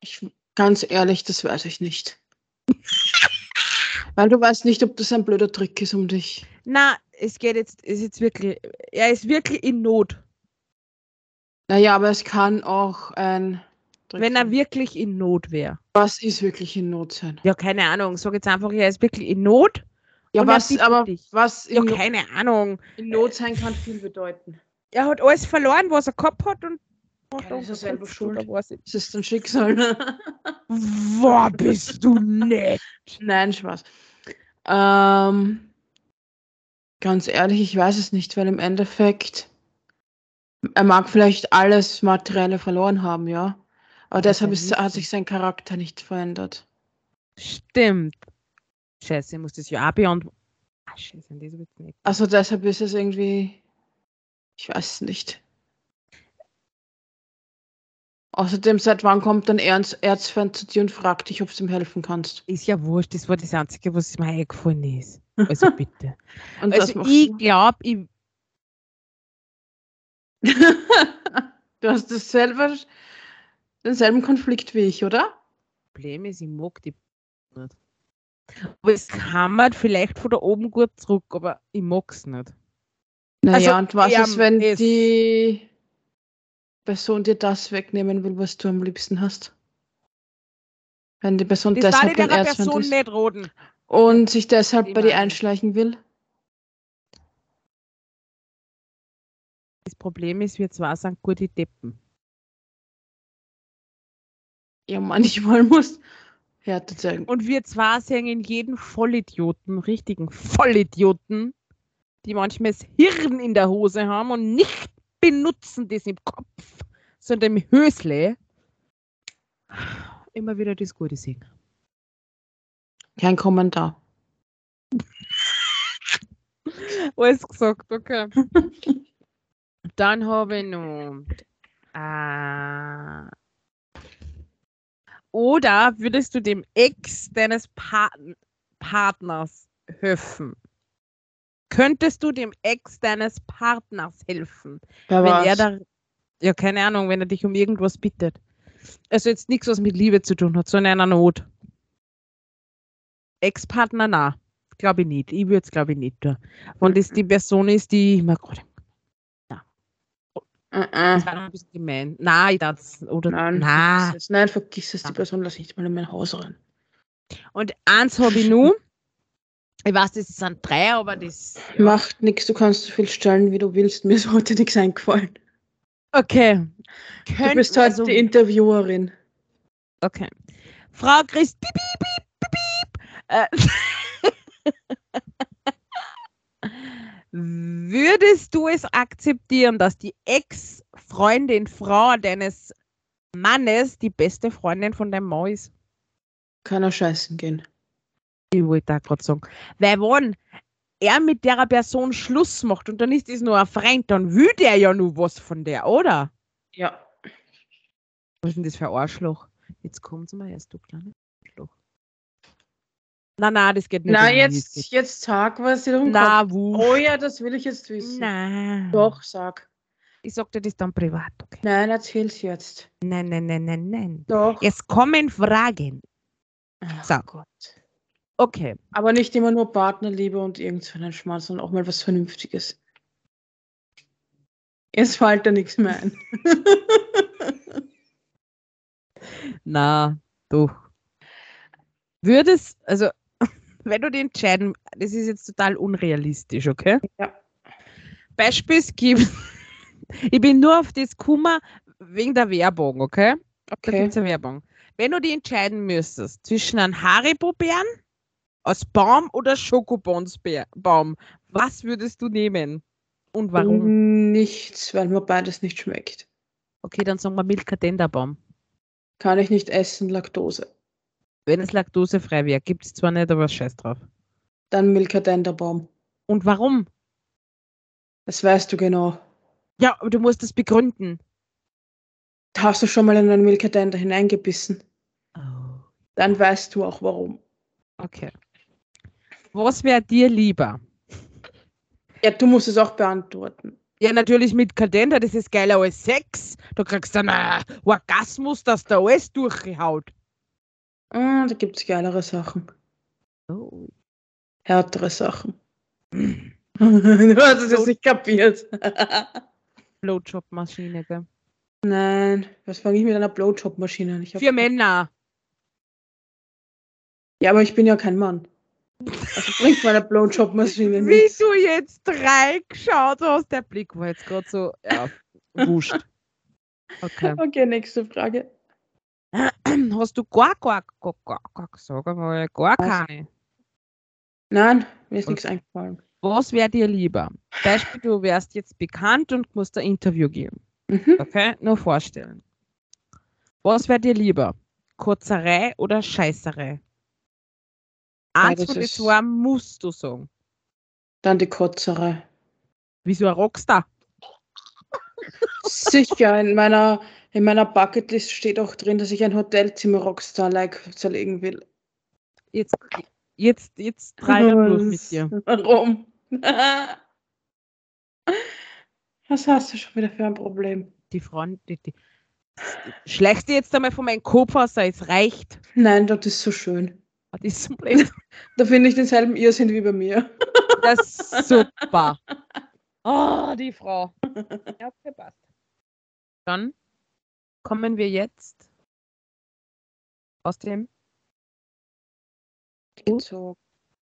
Ich, ganz ehrlich, das weiß ich nicht. Weil du weißt nicht, ob das ein blöder Trick ist, um dich. Na, es geht jetzt, ist jetzt wirklich, er ist wirklich in Not. Naja, aber es kann auch ein. Trick Wenn er wirklich in Not wäre. Was ist wirklich in Not sein? Ja, keine Ahnung. Sag jetzt einfach, er ist wirklich in Not. Ja, was, aber dich. was Ja, in, Not, keine Ahnung. in Not sein kann viel bedeuten. Er hat alles verloren, was er gehabt hat und. Ja, das ist selber schuld. Ein Schicksal. Ne? Boah, bist du nett. Nein, Spaß. Ähm, ganz ehrlich, ich weiß es nicht, weil im Endeffekt, er mag vielleicht alles Materielle verloren haben, ja. Aber das deshalb ist hat sich sein Charakter nicht verändert. Stimmt. Scheiße, ich muss das ja auch beantworten. Ah, Scheiße, das wird's nicht. Also deshalb ist es irgendwie, ich weiß es nicht. Außerdem, seit wann kommt ein Ernst, Erzfan zu dir und fragt dich, ob du ihm helfen kannst? Ist ja wurscht, das war das Einzige, was mir eingefallen ist. Also bitte. (laughs) Und das also ich glaube, ich, du (laughs) hast dasselbe, denselben Konflikt wie ich, oder? Problem ist, ich mag die nicht. Aber es kann vielleicht von da oben gut zurück, aber ich mag es nicht. Naja, Also, und was ist, wenn die Person dir das wegnehmen will, was du am liebsten hast? Wenn die Person ich deshalb der dein Erzfeind Person ist nicht roden. und sich deshalb Die bei dir einschleichen will? Das Problem ist, wir zwei sind gute Deppen. Ja, manchmal (laughs) muss Härte zeigen. Und wir zwei sehen in jeden Vollidioten, richtigen Vollidioten, die manchmal das Hirn in der Hose haben und nicht benutzen das im Kopf, sondern im Hösle. Immer wieder das Gute sehen. Kein Kommentar. (laughs) Alles gesagt, okay. (laughs) Dann habe ich noch. Äh, oder würdest du dem Ex deines Part Partners helfen? Könntest du dem Ex deines Partners helfen? Wer wenn war's? er da. Ja, keine Ahnung, wenn er dich um irgendwas bittet. Also jetzt nichts, was mit Liebe zu tun hat, sondern einer Not. Ex-Partner, na. Glaube ich nicht. Ich würde es, glaube ich, nicht tun. Wenn das die Person ist, die. Mal gerade. Äh, äh. Das war ein bisschen gemein. Nein, ich das. Oder. Nein, na. vergiss es. Nein, vergiss es. Die Nein. Person lass nicht mal in mein Haus rein. Und eins habe ich nur. Ich weiß, das sind drei, aber das. Ja. Macht nichts, du kannst so viel stellen, wie du willst. Mir ist heute nichts eingefallen. Okay. Du Könnt- bist heute also- die Interviewerin. Okay. Frau Christ, piep, piep, piep. Äh, (laughs) würdest du es akzeptieren, dass die Ex-Freundin, Frau deines Mannes die beste Freundin von deinem Mann ist? Kann er scheißen gehen. Ich wollte da gerade sagen. Weil wenn er mit der Person Schluss macht und dann ist es nur ein Freund, dann will der ja nur was von der, oder? Ja. Was ist denn das für ein Arschloch? Jetzt kommt's mal erst, du kleine Arschloch. Na, na, das geht nicht. Na, um mich, das jetzt, jetzt sag, was dir Na, kommt. wo? Oh ja, das will ich jetzt wissen. Na. Doch, sag. Ich sag dir das dann privat, okay? Nein, erzähl's jetzt. Nein, nein, nein, nein, nein. Doch. Es kommen Fragen. Ach So. Gott. Okay. Aber nicht immer nur Partnerliebe und irgend so einen Schmarrn, sondern auch mal was Vernünftiges. Jetzt fällt da nichts mehr ein. (laughs) Na, doch. Würdest, also, (laughs) wenn du dich entscheiden, das ist jetzt total unrealistisch, okay? Ja. Beispiel, es gibt, (laughs) ich bin nur auf das Kummer wegen der Werbung, okay? Da Okay. gibt es eine Werbung. Wenn du dich entscheiden müsstest zwischen einem Haribo-Bären aus Baum oder Schokobons-Baum, was würdest du nehmen? Und warum? Nichts, weil mir beides nicht schmeckt. Okay, dann sagen wir Milka-Dender-Baum. Kann ich nicht essen, Laktose. Wenn es laktosefrei wäre, gibt es zwar nicht, aber scheiß drauf. Dann Milkadenderbaum. Und warum? Das weißt du genau. Ja, aber du musst es begründen. Hast du schon mal in einen Milkadender hineingebissen? Oh. Dann weißt du auch warum. Okay. Was wäre dir lieber? Ja, du musst es auch beantworten. Ja, natürlich mit Kalender, das ist geiler als Sex. Du kriegst dann einen Orgasmus, dass der alles durchhaut. Ah, da gibt es geilere Sachen. Oh. Härtere Sachen. du hast es jetzt nicht kapiert. (laughs) Blowjob-Maschine, gell? Nein, was fange ich mit einer Blowjob-Maschine an? Für Männer. Ja, aber ich bin ja kein Mann. Also bringt meine Blowjob-Maschine Wie nichts. du jetzt drei geschaut hast, der Blick war jetzt gerade so, ja, wurscht. Okay. Okay, nächste Frage. Hast du gar, gar, gar, gar, gar, sag gar keine? Nein, mir ist nichts eingefallen. Was wäre dir lieber? Beispiel, du wärst jetzt bekannt und musst ein Interview geben. Mhm. Okay? Nur vorstellen. Was wäre dir lieber? Kurzerei oder Scheißerei? Eins von den zwei musst du sagen. Dann die Kotzerei. Wieso ein Rockstar? Sicher, in meiner, in meiner Bucketlist steht auch drin, dass ich ein Hotelzimmer Rockstar-like zerlegen will. Jetzt, jetzt, jetzt drei durch mit dir. (laughs) Warum? Was hast du schon wieder für ein Problem? Die Frauen, die, die. Schleichst du jetzt einmal von meinem Kopf aus, es reicht. Nein, das ist so schön. Das ist so blöd. Da finde ich denselben Irrsinn wie bei mir. Das ist super. (laughs) Oh, die Frau. Ja, okay, passt. Dann kommen wir jetzt aus dem. Gezogen.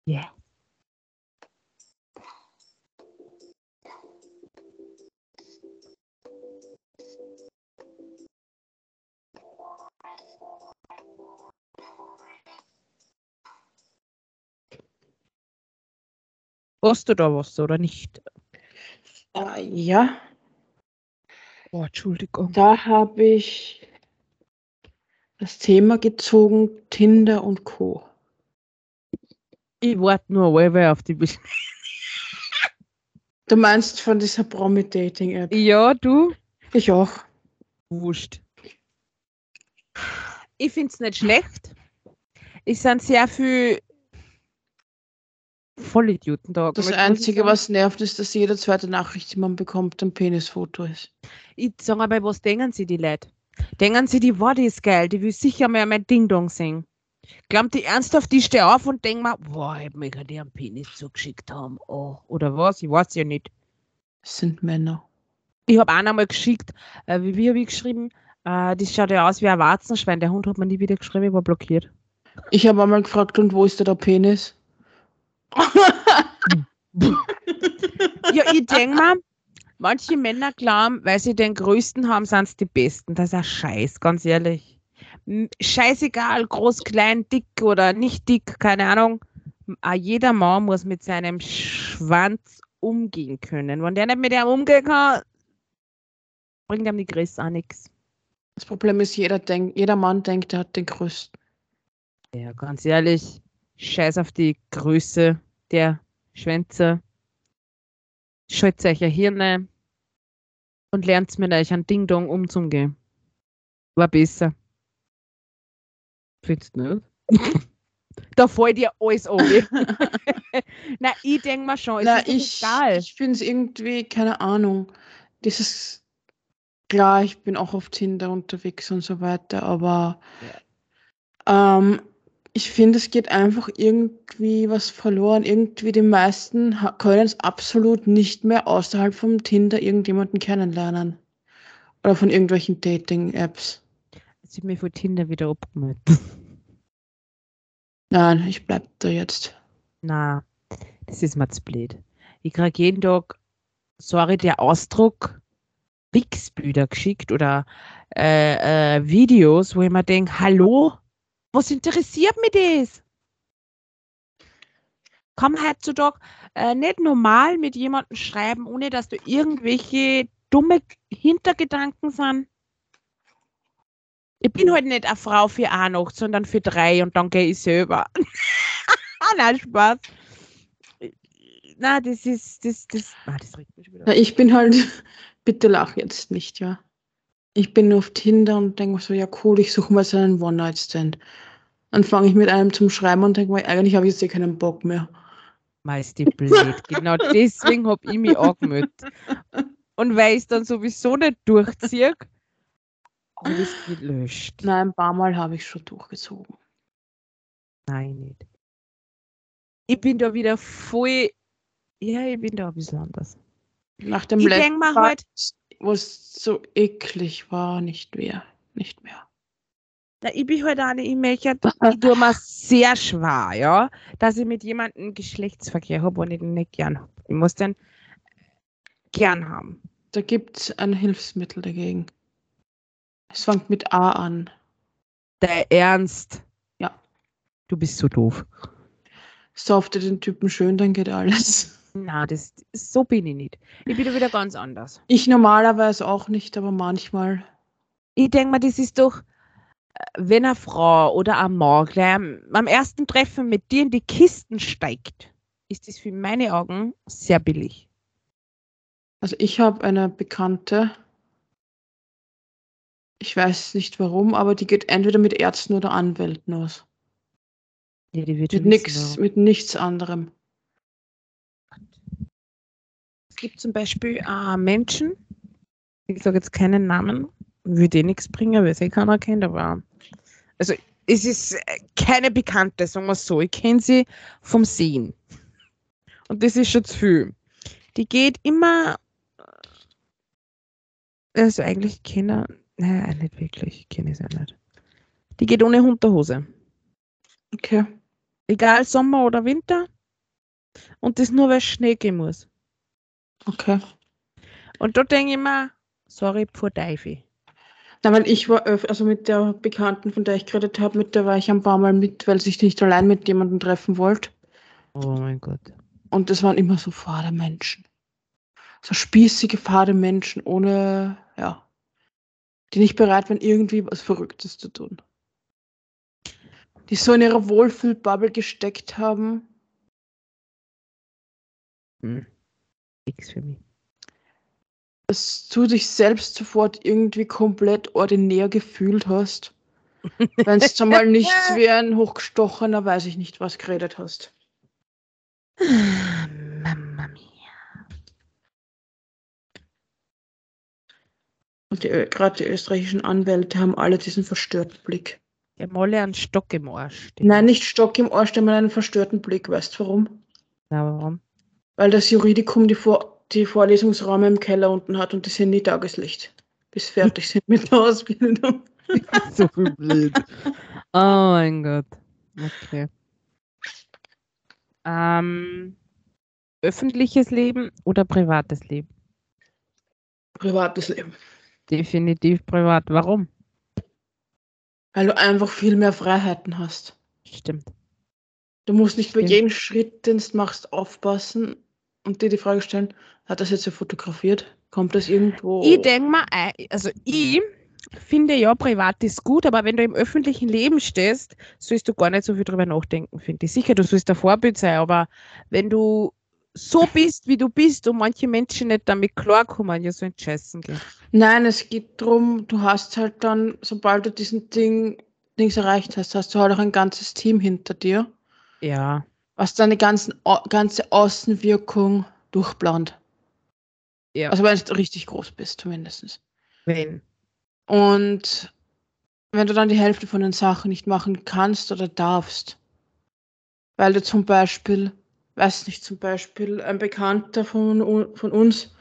Yeah. Hast du da was oder nicht? Ah, ja, Oh, Entschuldigung. da habe ich das Thema gezogen, Tinder und Co. Ich warte nur alle auf die Besch Du meinst von dieser Promi-Dating-App? Ja, du? Ich auch. Wurscht. Ich finde es nicht schlecht. Es sind sehr viele Vollidioten da. Das Einzige, was nervt, ist, dass jede zweite Nachricht, die man bekommt, ein Penisfoto ist. Ich sage aber, was denken sie die Leute? Denken sie, die Worte ist geil, die will sicher mal mein Ding-Dong singen. Glaubt die ernsthaft, die stehe auf und denkt mir, boah, ich mir gerade einen Penis zugeschickt haben. Oh, oder was? Ich weiß ja nicht. Das sind Männer. Ich habe einen einmal geschickt, äh, wie, wie habe ich geschrieben? Äh, das schaut ja aus wie ein Warzenschwein. Der Hund hat mir nie wieder geschrieben, ich war blockiert. Ich habe einmal gefragt, und wo ist da der Penis? (laughs) Ja, ich denke mal, manche Männer glauben, weil sie den größten haben, sind es die besten. Das ist ein Scheiß, ganz ehrlich. Scheißegal, groß, klein, dick oder nicht dick, keine Ahnung. Ah, Jeder Mann muss mit seinem Schwanz umgehen können. Wenn der nicht mit dem umgehen kann, bringt ihm die Größe auch nichts. Das Problem ist, jeder, denk, jeder Mann denkt, er hat den größten. Ja, ganz ehrlich, scheiß auf die Größe der Schwänze. Schaltet euch ein Hirn und lernt mit euch an Ding-Dong umzugehen. War besser. Findest du nicht? (laughs) da fällt dir alles an. (laughs) (laughs) Na, ich denke mal schon, Na, ist ich, egal. ich finde es irgendwie, keine Ahnung. Dieses, klar, ich bin auch auf Tinder unterwegs und so weiter, aber ähm, ich finde, es geht einfach irgendwie was verloren. Irgendwie die meisten können es absolut nicht mehr außerhalb vom Tinder irgendjemanden kennenlernen. Oder von irgendwelchen Dating-Apps. Jetzt ich mich von Tinder wieder abgemeldet. (laughs) Nein, ich bleib da jetzt. Na, das ist mir zu blöd. Ich kriege jeden Tag, sorry, der Ausdruck, Wix-Bilder geschickt oder äh, äh, Videos, wo ich mir denke, hallo, was interessiert mich das? Kann man heutzutage äh, nicht normal mit jemandem schreiben, ohne dass du irgendwelche dumme Hintergedanken sind? Ich bin halt nicht eine Frau für eine Nacht, sondern für drei und dann gehe ich selber. (laughs) Nein, Spaß. Na, das ist, das, das, ah, das regt mich wieder. Ich bin halt, (laughs) bitte lach jetzt nicht, ja. Ich bin auf Tinder und denke mir so, ja cool, ich suche mal so einen One-Night-Stand. Dann fange ich mit einem zum Schreiben und denke mir, eigentlich habe ich jetzt eh keinen Bock mehr. Meist die blöd. genau (laughs) deswegen habe ich mich angemeldet. Und weil ich es dann sowieso nicht durchziehe, habe ich es gelöscht. Nein, ein paar Mal habe ich schon durchgezogen. Nein, nicht. Ich bin da wieder voll. Ja, ich bin da ein bisschen anders. Nach dem Ich letzten mal halt- wo es so eklig war, nicht mehr. Nicht mehr. Na, ich bin halt eine, ich möchte, ich tue mir sehr schwer, ja, dass ich mit jemandem Geschlechtsverkehr habe und ich den nicht gern habe. Ich muss den gern haben. Da gibt es ein Hilfsmittel dagegen. Es fängt mit A an. Der Ernst. Ja. Du bist so doof. Sauft den Typen schön, dann geht alles. Na, das, so bin ich nicht. Ich bin da wieder ganz anders. Ich normalerweise auch nicht, aber manchmal. Ich denke mal, das ist doch, wenn eine Frau oder ein Mann gleich am am ersten Treffen mit dir in die Kisten steigt, ist das für meine Augen sehr billig. Also ich habe eine Bekannte. Ich weiß nicht warum, aber die geht entweder mit Ärzten oder Anwälten aus. Ja, die wird Mit warum. mit nichts anderem. Es gibt zum Beispiel äh, Menschen, ich sage jetzt keinen Namen, würde eh nichts bringen, weil es eh keiner kennt, aber also es ist äh, keine Bekannte, sagen wir es so. Ich kenne sie vom Sehen. Und das ist schon zu viel. Die geht immer, äh, also eigentlich kennen, nein, nicht wirklich, kenne ich sie auch nicht. Die geht ohne Unterhose. Okay. Egal Sommer oder Winter. Und das nur, weil es Schnee gehen muss. Okay. Und da denke ich mir, sorry, poor Teufel. Na, weil ich war, öf- also mit der Bekannten, von der ich geredet habe, mit der war ich ein paar Mal mit, weil sie sich nicht allein mit jemandem treffen wollte. Oh mein Gott. Und das waren immer so fade Menschen. So spießige, fade Menschen, ohne, ja, die nicht bereit waren, irgendwie was Verrücktes zu tun. Die so in ihrer Wohlfühlbubble gesteckt haben. Hm. Nix für mich. Dass du dich selbst sofort irgendwie komplett ordinär gefühlt hast. Wenn du mal nicht (laughs) wie ein hochgestochener, weiß ich nicht, was geredet hast. Mama mia. Und gerade die österreichischen Anwälte haben alle diesen verstörten Blick. Haben alle einen Stock im Arsch. Nein, nicht Stock im Arsch, die haben einen verstörten Blick. Weißt du warum? Na, warum? Weil das Juridikum die, Vor die Vorlesungsräume im Keller unten hat und die sehen nie Tageslicht. Bis fertig sind mit der Ausbildung. (laughs) so viel blöd. Oh mein Gott. Okay. Ähm, öffentliches Leben oder privates Leben? Privates Leben. Definitiv privat. Warum? Weil du einfach viel mehr Freiheiten hast. Stimmt. Du musst nicht bei Stimmt. jedem Schritt, den du machst, aufpassen und dir die Frage stellen, hat das jetzt so fotografiert? Kommt das irgendwo? Ich denke mal, ei- also ich finde ja, privat ist gut, aber wenn du im öffentlichen Leben stehst, sollst du gar nicht so viel drüber nachdenken, finde ich. Sicher, du sollst ein Vorbild sein, aber wenn du so bist, wie du bist und manche Menschen nicht damit klarkommen, ja, so entscheißen gehen. Nein, es geht darum, du hast halt dann, sobald du diesen Ding, Dings erreicht hast, hast du halt auch ein ganzes Team hinter dir, Ja. Was deine ganzen, ganze Außenwirkung durchplant. Ja. Also wenn du richtig groß bist, zumindest. Wenn. Und wenn du dann die Hälfte von den Sachen nicht machen kannst oder darfst, weil du zum Beispiel, weiß nicht, zum Beispiel ein Bekannter von, von uns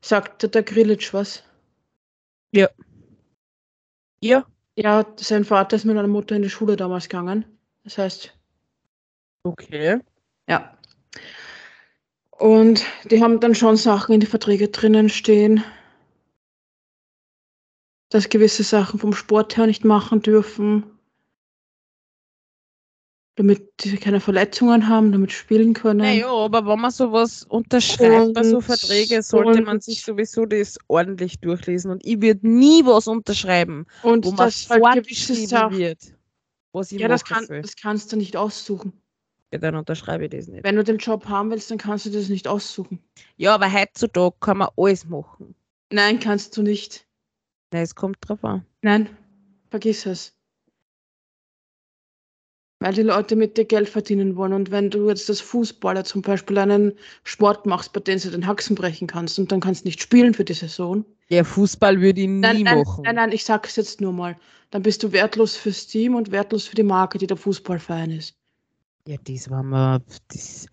sagte der Grillitsch was. Ja. Ja, sein Vater ist mit einer Mutter in die Schule damals gegangen. Das heißt, Okay. Ja. Und die haben dann schon Sachen in die Verträge drinnen stehen, dass gewisse Sachen vom Sport her nicht machen dürfen, damit sie keine Verletzungen haben, damit spielen können. Naja, aber wenn man sowas unterschreibt bei so Und- Verträge, sollte man und- sich sowieso das ordentlich durchlesen. Und ich würde nie was unterschreiben, Und wo man das halt gewisse Sachen. wird, was ich Ja, das, kann, das kannst du nicht aussuchen. Ja, dann unterschreibe ich das nicht. Wenn du den Job haben willst, dann kannst du das nicht aussuchen. Ja, aber heutzutage kann man alles machen. Nein, kannst du nicht. Nein, es kommt drauf an. Nein, vergiss es. Weil die Leute mit dir Geld verdienen wollen. Und wenn du jetzt als Fußballer zum Beispiel einen Sport machst, bei dem du den Haxen brechen kannst und dann kannst du nicht spielen für die Saison. Ja, Fußball würde ich nie Nein, nein, machen. nein, nein, ich sag's jetzt nur mal. Dann bist du wertlos fürs Team und wertlos für die Marke, die der Fußballverein ist. Ja, das war mir. Das,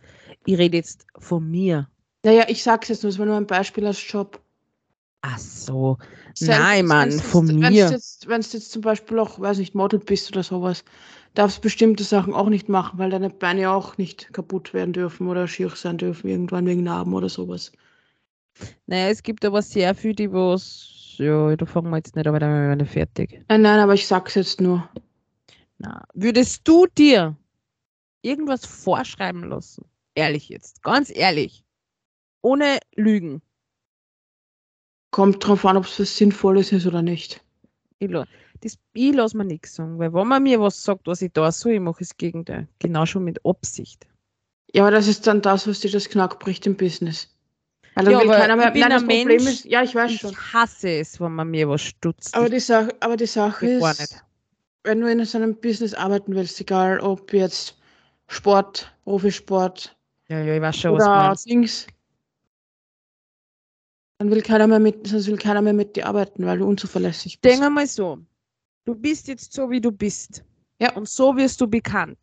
ich rede jetzt von mir. Naja, ich sag's jetzt nur, das war nur ein Beispiel als Job. Ach so. Selbst Nein, Mann, wenn's von jetzt, mir. Wenn du jetzt, jetzt zum Beispiel auch, weiß nicht, Model bist oder sowas, darfst bestimmte Sachen auch nicht machen, weil deine Beine auch nicht kaputt werden dürfen oder schier sein dürfen, irgendwann wegen Narben oder sowas. Naja, es gibt aber sehr viele, die was. Ja, da fangen wir jetzt nicht, aber dann werden wir fertig. Nein, nein, aber ich sag's jetzt nur. Na, würdest du dir irgendwas vorschreiben lassen? Ehrlich jetzt, ganz ehrlich. Ohne Lügen. Kommt drauf an, ob es was Sinnvolles ist oder nicht. Ich, la- das, ich lasse mir nichts sagen, weil wenn man mir was sagt, was ich da soll, ich mache das Gegenteil. Genau schon mit Absicht. Ja, aber das ist dann das, was dir das Knack bricht im Business. Dann Ja, keiner mehr. ich bin Nein, das ein Problem Mensch, ist, ja, ich weiß Ich schon. hasse es, wenn man mir was stutzt. Aber Ich die, Sache, aber die Sache ist, wenn du in so einem Business arbeiten willst, egal ob jetzt Sport, Profisport Ja, ja, ich weiß schon, was du oder meinst. Dings, dann will keiner mehr mit, sonst will keiner mehr mit dir arbeiten, weil du unzuverlässig bist. Denk einmal so. Du bist jetzt so, wie du bist. Ja. Und so wirst du bekannt.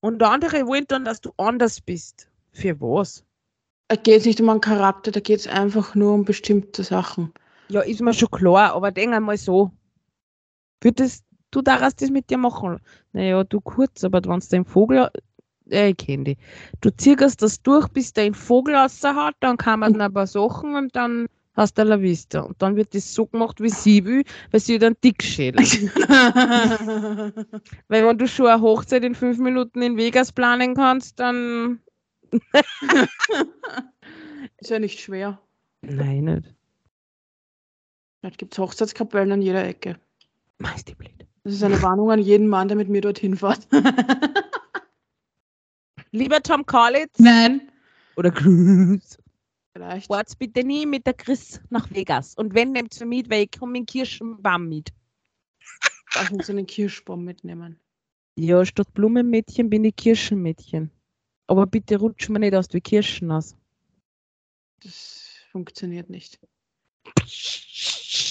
Und andere wollen dann, dass du anders bist. Für was? Da geht es nicht um einen Charakter, da geht es einfach nur um bestimmte Sachen. Ja, ist mir schon klar, aber denk einmal so. Würdest du daraus das mit dir machen? Naja, du kurz, aber wenn du den Vogel, äh, ich kenne die. Du zirkelst das durch, bis der den Vogel raushaut, dann kann man ein paar Sachen und dann hast du la Vista. Und dann wird das so gemacht, wie sie will, weil sie hat einen Dickschädel. (laughs) weil wenn du schon eine Hochzeit in fünf Minuten in Vegas planen kannst, dann. (laughs) ist ja nicht schwer. Nein, nicht. Da gibt es Hochzeitskapellen an jeder Ecke. Meist die blöd. Das ist eine Warnung an jeden Mann, der mit mir dorthin fährt. (laughs) Lieber Tom Collins Nein. oder Chris. Vielleicht. Fahrt's bitte nie mit der Chris nach Vegas. Und wenn, nehmt's mir mit, weil ich komme in Kirschenbaum mit. Darf ich so einen Kirschbaum mitnehmen? Ja, statt Blumenmädchen bin ich Kirschenmädchen. Aber bitte rutsch mir nicht aus wie Kirschen aus. Das funktioniert nicht. (laughs)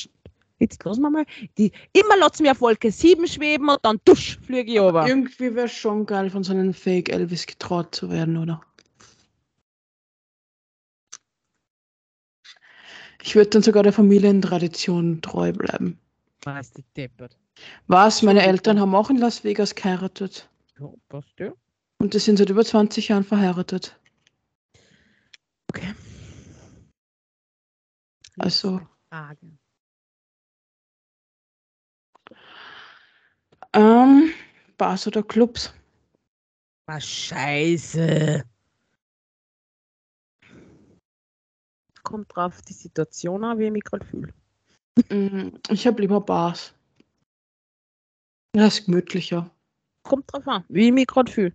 Jetzt lassen wir mal. Die, immer lassen wir auf Wolke 7 schweben und dann dusch, fliege ich runter. Irgendwie wäre es schon geil, von so einem Fake Elvis getraut zu werden, oder? Ich würde dann sogar der Familientradition treu bleiben. Du, deppert. Was? Meine Eltern haben auch in Las Vegas geheiratet. Ja, passt ja. Und die sind seit über 20 Jahren verheiratet. Okay. Also, Frage. Ähm, Bars oder Clubs? Was scheiße. Kommt drauf die Situation an, wie ich mich gerade fühle. Mm, Ich habe lieber Bars. Das ist gemütlicher. Kommt drauf an, wie ich mich gerade fühle.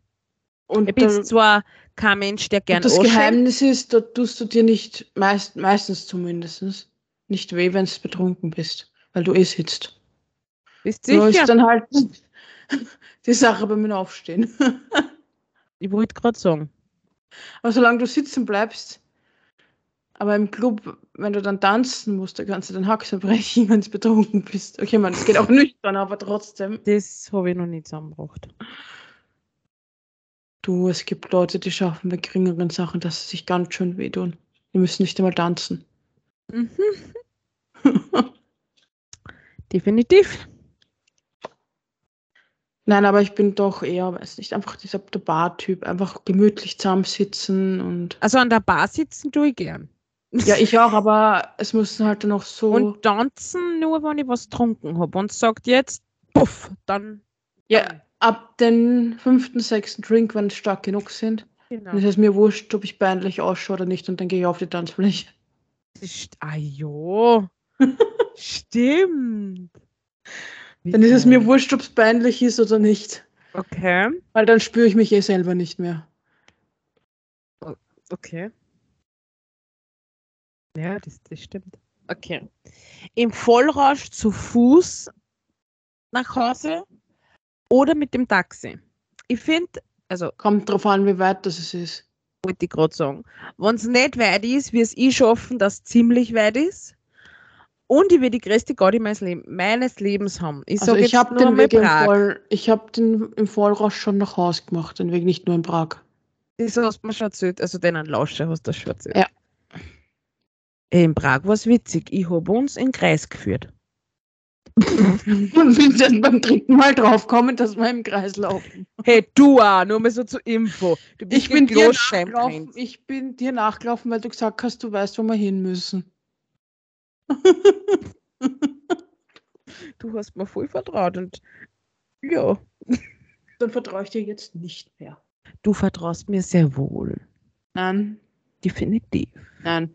Und Ich bin zwar kein Mensch, der gern Und das anschenkt. Geheimnis ist, da tust du dir nicht, meist, meistens zumindest, nicht weh, wenn du betrunken bist, weil du eh sitzt. Ist sicher? dann halt (laughs) die Sache beim Aufstehen. (laughs) Ich wollte gerade sagen. Aber solange du sitzen bleibst, aber im Club, wenn du dann tanzen musst, da kannst du den Haxen brechen, wenn du betrunken bist. Okay, man, das geht auch nüchtern, aber trotzdem. Das habe ich noch nie zusammengebracht. Du, es gibt Leute, die schaffen bei geringeren Sachen, dass sie sich ganz schön wehtun. Die müssen nicht einmal tanzen. Mhm. (laughs) Definitiv. Nein, aber ich bin doch eher, weiß nicht, einfach dieser der Bar-Typ. Einfach gemütlich zusammensitzen und. Also an der Bar sitzen tue ich gern. Ja, ich auch, aber es muss halt noch so. Und tanzen nur, wenn ich was getrunken habe. Und sagt jetzt, puff, dann. ja, ab den fünften, sechsten Drink, wenn es stark genug sind. Genau. Dann ist es mir wurscht, ob ich peinlich ausschaue oder nicht und dann gehe ich auf die Tanzfläche. Das Ah jo. (laughs) Stimmt. Dann ist es mir wurscht, ob es peinlich ist oder nicht. Okay. Weil dann spüre ich mich eh selber nicht mehr. Okay. Ja, das, das stimmt. Okay. Im Vollrausch zu Fuß nach Hause oder mit dem Taxi. Ich finde, also Kommt drauf an, wie weit das es ist. wollte ich gerade sagen, wenn es nicht weit ist, wie es ich schaffen, dass es ziemlich weit ist. Und ich will die größte Gaudi meines, Leb meines Lebens haben. Ich Also sage ich jetzt habe nur den Weg im Prag. Voll, ich habe den im Vollrausch schon nach Haus gemacht, den Weg nicht nur in Prag. Das hast du mir schon erzählt, also den an Lauscher hast du schon erzählt. Ja. In Prag war es witzig. Ich habe uns in den Kreis geführt. (laughs) Und bin dann beim dritten Mal draufkommen, dass wir im Kreis laufen. Hey, du auch, nur mal so zur Info. Ich bin, dir nachgelaufen, ich bin dir nachgelaufen, weil du gesagt hast, du weißt, wo wir hin müssen. Du hast mir voll vertraut und ja, Dann vertraue ich dir jetzt nicht mehr. du vertraust mir sehr wohl. Nein, Definitiv. nein.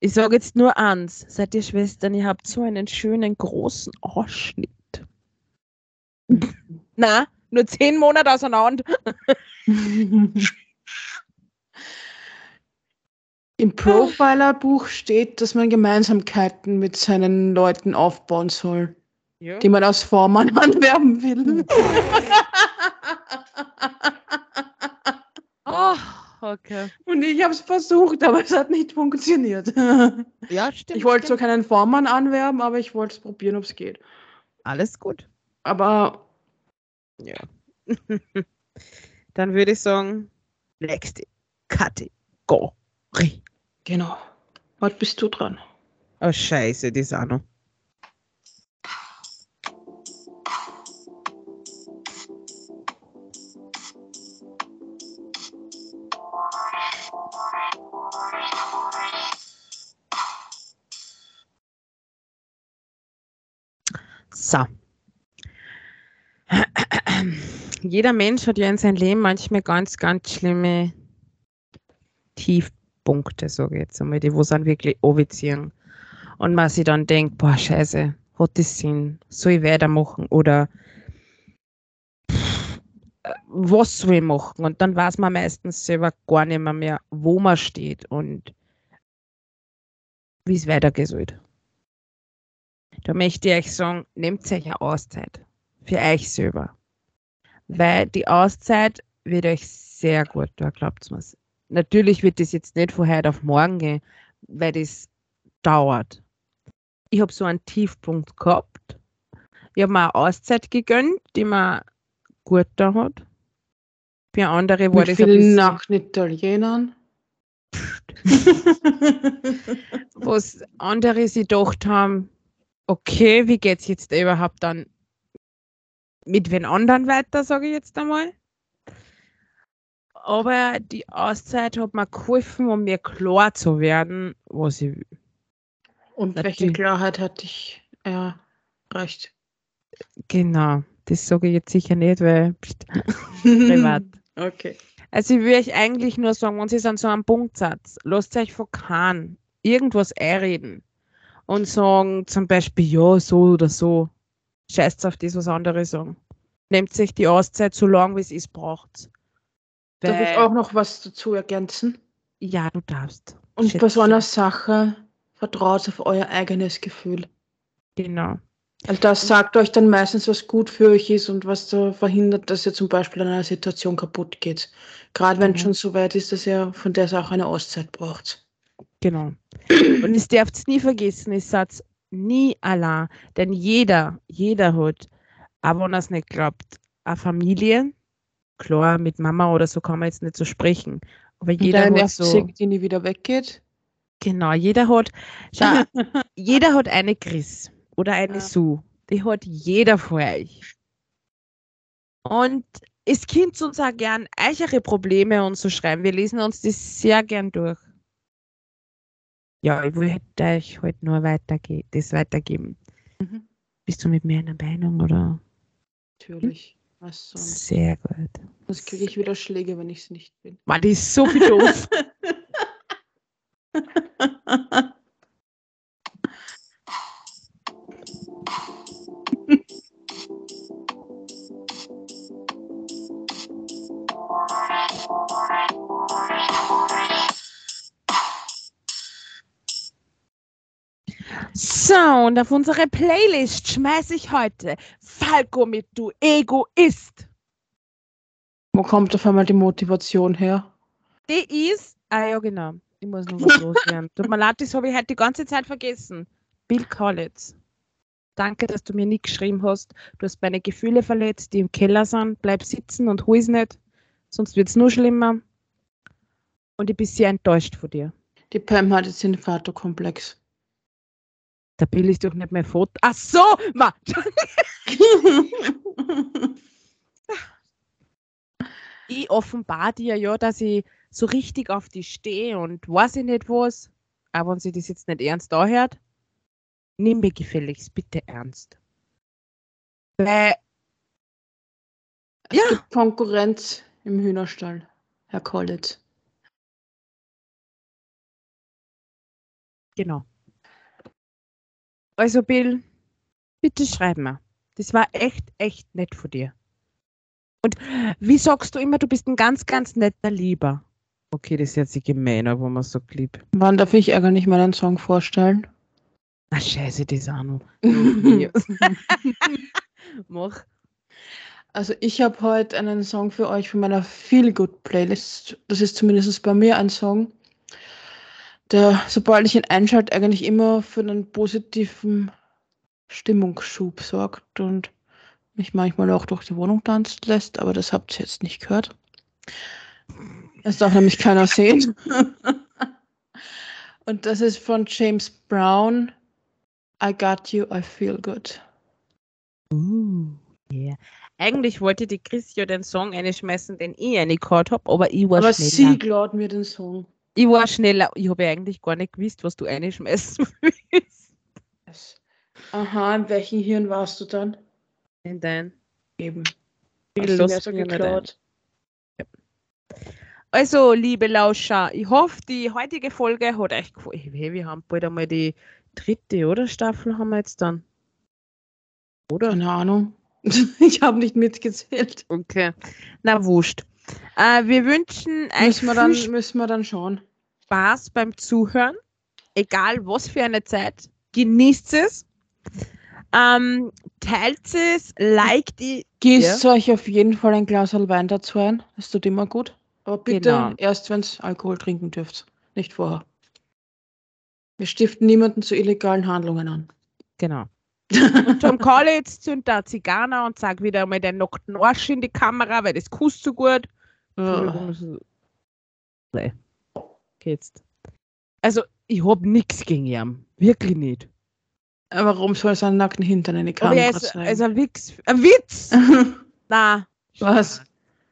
Ich sage jetzt nur eins, seid ihr Schwestern, ihr habt so einen schönen großen Ausschnitt. (laughs) Na, nur zehn Monate auseinander. (laughs) Im Profiler-Buch steht, dass man Gemeinsamkeiten mit seinen Leuten aufbauen soll, Ja. die man als Vormann (laughs) anwerben will. (laughs) Oh, okay. Und ich habe es versucht, aber es hat nicht funktioniert. (laughs) Ja, stimmt. Ich wollte zwar stimmt. keinen Vormann anwerben, aber ich wollte es probieren, ob es geht. Alles gut. Aber Ja. Dann würde ich sagen, nächste Kategorie. Genau. Heute bist du dran. Oh, scheiße, die noch. So. Jeder Mensch hat ja in seinem Leben manchmal ganz, ganz schlimme Tiefpunkte, sage ich jetzt einmal, die wo dann wirklich anziehen. Und man sich dann denkt, boah, scheiße, hat das Sinn? Soll ich weitermachen? Oder äh, was soll ich machen? Und dann weiß man meistens selber gar nicht mehr, mehr wo man steht und wie es weitergehen soll. Da möchte ich euch sagen, nehmt euch eine Auszeit für euch selber. Weil die Auszeit wird euch sehr gut tun, glaubt mir. Natürlich wird das jetzt nicht von heute auf morgen gehen, weil das dauert. Ich habe so einen Tiefpunkt gehabt. Ich habe mir eine Auszeit gegönnt, die mir gut da hat. Für andere war Mit das vielen nackten Italienern. (laughs) was andere sich gedacht haben, okay, wie geht es jetzt überhaupt dann mit wen anderen weiter, sage ich jetzt einmal. Aber die Auszeit hat mir geholfen, um mir klar zu werden, was ich will. Und welche Natürlich. Klarheit hatte ich erreicht? Genau, das sage ich jetzt sicher nicht, weil pst, privat. (laughs) Okay. Also ich will euch eigentlich nur sagen, wenn Sie an so einem Punkt seid, lasst euch von keinem irgendwas einreden und sagen zum Beispiel ja, so oder so. Scheißt auf das, was andere sagen. Nehmt sich die Auszeit so lang, wie es ist, braucht. Darf ich auch noch was dazu ergänzen? Ja, du darfst. Und Schätzchen. bei so einer Sache vertraut auf euer eigenes Gefühl. Genau. Also das sagt euch dann meistens, was gut für euch ist und was da verhindert, dass ihr zum Beispiel an einer Situation kaputt geht. Gerade wenn es Mhm. schon so weit ist, dass ihr von der Sache eine Auszeit braucht. Genau. Und es dürft nie vergessen, es seid nie allein. Denn jeder, jeder hat, auch wenn er es nicht glaubt, eine Familie. Klar, mit Mama oder so kann man jetzt nicht so sprechen. Aber Und jeder hat so. Die nie wieder weggeht. Genau, jeder hat. Schau, (laughs) jeder hat eine Chris oder eine Ja. Sue. Die hat jeder von euch. Und es könnt uns auch gern eure Probleme und so schreiben. Wir lesen uns das sehr gern durch. Ja, ich wollte euch heute nur weiterge das weitergeben. Mhm. Bist du mit mir einer Meinung oder? Natürlich. Was sonst? Sehr gut. Sonst kriege ich wieder Schläge, wenn ich es nicht bin. Mann, die ist so viel doof. (laughs) So, und auf unsere Playlist schmeiße ich heute Falco mit Du Egoist. Wo kommt auf einmal die Motivation her? Die ist, ah ja genau, ich muss noch was loswerden. Tut mir leid, das habe ich heute die ganze Zeit vergessen. Bill Collins. Danke, dass du mir nicht geschrieben hast. Du hast meine Gefühle verletzt, die im Keller sind. Bleib sitzen und hol's nicht, sonst wird es nur schlimmer. Und ich bin sehr enttäuscht von dir. Die Pam hat jetzt den Vaterkomplex. Der Bill ist doch nicht mehr Foto. Ach so, ma. (laughs) ich offenbar dir ja, dass ich so richtig auf die stehe und weiß ich nicht was. Aber wenn sie das jetzt nicht ernst anhört, nimm mir gefälligst bitte ernst. Weil, Es Ja. gibt Konkurrenz im Hühnerstall, Herr Collins. genau. Also Bill, bitte schreib mir. Das war echt, echt nett von dir. Und wie sagst du immer, du bist ein ganz, ganz netter Lieber. Okay, das ist jetzt gemein, aber man sagt lieb. Wann darf ich Ärger nicht meinen Song vorstellen? Na scheiße, das auch noch. (laughs) (laughs) Mach. Also ich habe heute einen Song für euch von meiner Feel Good Playlist. Das ist zumindest bei mir ein Song, der, sobald ich ihn einschalte, eigentlich immer für einen positiven Stimmungsschub sorgt und mich manchmal auch durch die Wohnung tanzen lässt, aber das habt ihr jetzt nicht gehört. Das darf nämlich keiner sehen. (laughs) und das ist von James Brown. I got you, I feel good. Uh, yeah. Eigentlich wollte die Chris ja den Song einschmeißen, den ich reingehört habe, aber ich war Aber schneller. sie glaubt mir den Song. Ich war schneller. Ich habe ja eigentlich gar nicht gewusst, was du einschmeißen (laughs) willst. Aha, in welchem Hirn warst du dann? In dein. Eben. Viel Lust so geklaut. Also, liebe Lauscher, ich hoffe, die heutige Folge hat euch gefallen. Hey, wir haben bald einmal die dritte, oder? Staffel haben wir jetzt dann. Oder? Keine Ahnung. (laughs) ich habe nicht mitgezählt. Okay. Na, wurscht. Äh, wir wünschen euch Müssen wir, dann, viel müssen wir dann schauen. Spaß beim Zuhören. Egal was für eine Zeit. Genießt es. Ähm, teilt es, liked die. Gießt euch auf jeden Fall ein Glas Wein dazu ein. Das tut immer gut. Aber bitte Genau. erst, wenn ihr Alkohol trinken dürft. Nicht vorher. Wir stiften niemanden zu illegalen Handlungen an. Genau. (laughs) Und Tom Collins zündet da Zigarre und sagt wieder einmal den nackten Arsch in die Kamera, weil das kusst so gut. Entschuldigung, Nee. Jetzt. Also, ich hab nichts gegen ihn. Wirklich nicht. Warum soll er seinen nackten Hintern in die er Kamera ist, zeigen? ist ein Witz. Ein Witz! (laughs) Na. Was?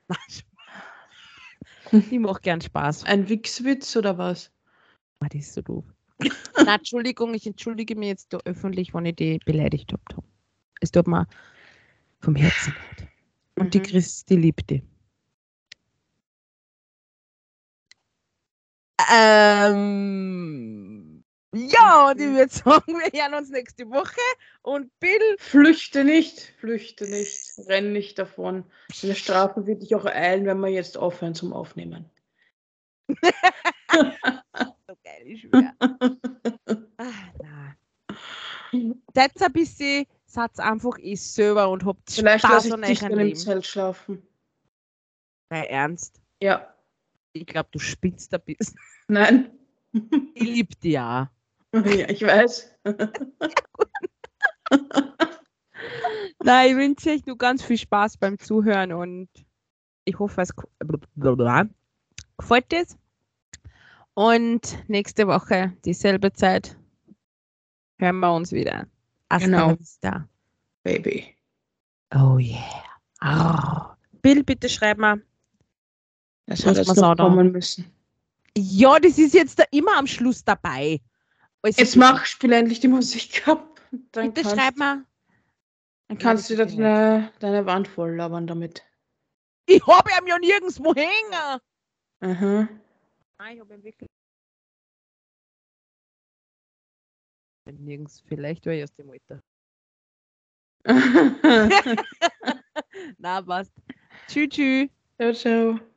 Nein. Ich mach gern Spaß. Ein Wichswitz oder was? Ah, das ist so doof. (laughs) Na, Entschuldigung, ich entschuldige mich jetzt da öffentlich, wenn ich die beleidigt habe. Es tut mir vom Herzen leid. Und die Mhm. Die liebt die. Ähm, ja, und ich würde sagen, wir hören uns nächste Woche. Und Bill, Flüchte nicht, flüchte nicht, renn nicht davon. Eine Strafe wird dich auch eilen, wenn wir jetzt aufhören zum Aufnehmen. (laughs) so geil, ich schwör. ah, na. Seid ein bisschen, seid einfach ich selber und habt Vielleicht Spaß lasse ich dich dann im Leben. Zelt schlafen. Nein, ernst. Ja, Ich glaube, du spinnst ein bisschen. (laughs) nein. (laughs) Ich liebe dich ja. ja, ich weiß. (laughs) Nein, ich wünsche euch nur ganz viel Spaß beim Zuhören und ich hoffe, es gefällt es. Und nächste Woche, dieselbe Zeit, hören wir uns wieder. Hasta Genau. vista. Baby. Oh yeah. Ah, Bill, bitte schreib mal. Das Muss da. kommen müssen. Ja, das ist jetzt da immer am Schluss dabei. Also, Jetzt mach, spiel endlich die Musik ab. Dann Bitte kannst, schreib mal. dann kannst du wieder deine, deine Wand voll labern damit. Ich habe ihn ja nirgendwo hängen. Aha. Nein, ich habe ihn wirklich. Nirgends, vielleicht war ich aus dem Alter. (laughs) (laughs) Na, passt. Tschüss, tschüss. ciao, ciao.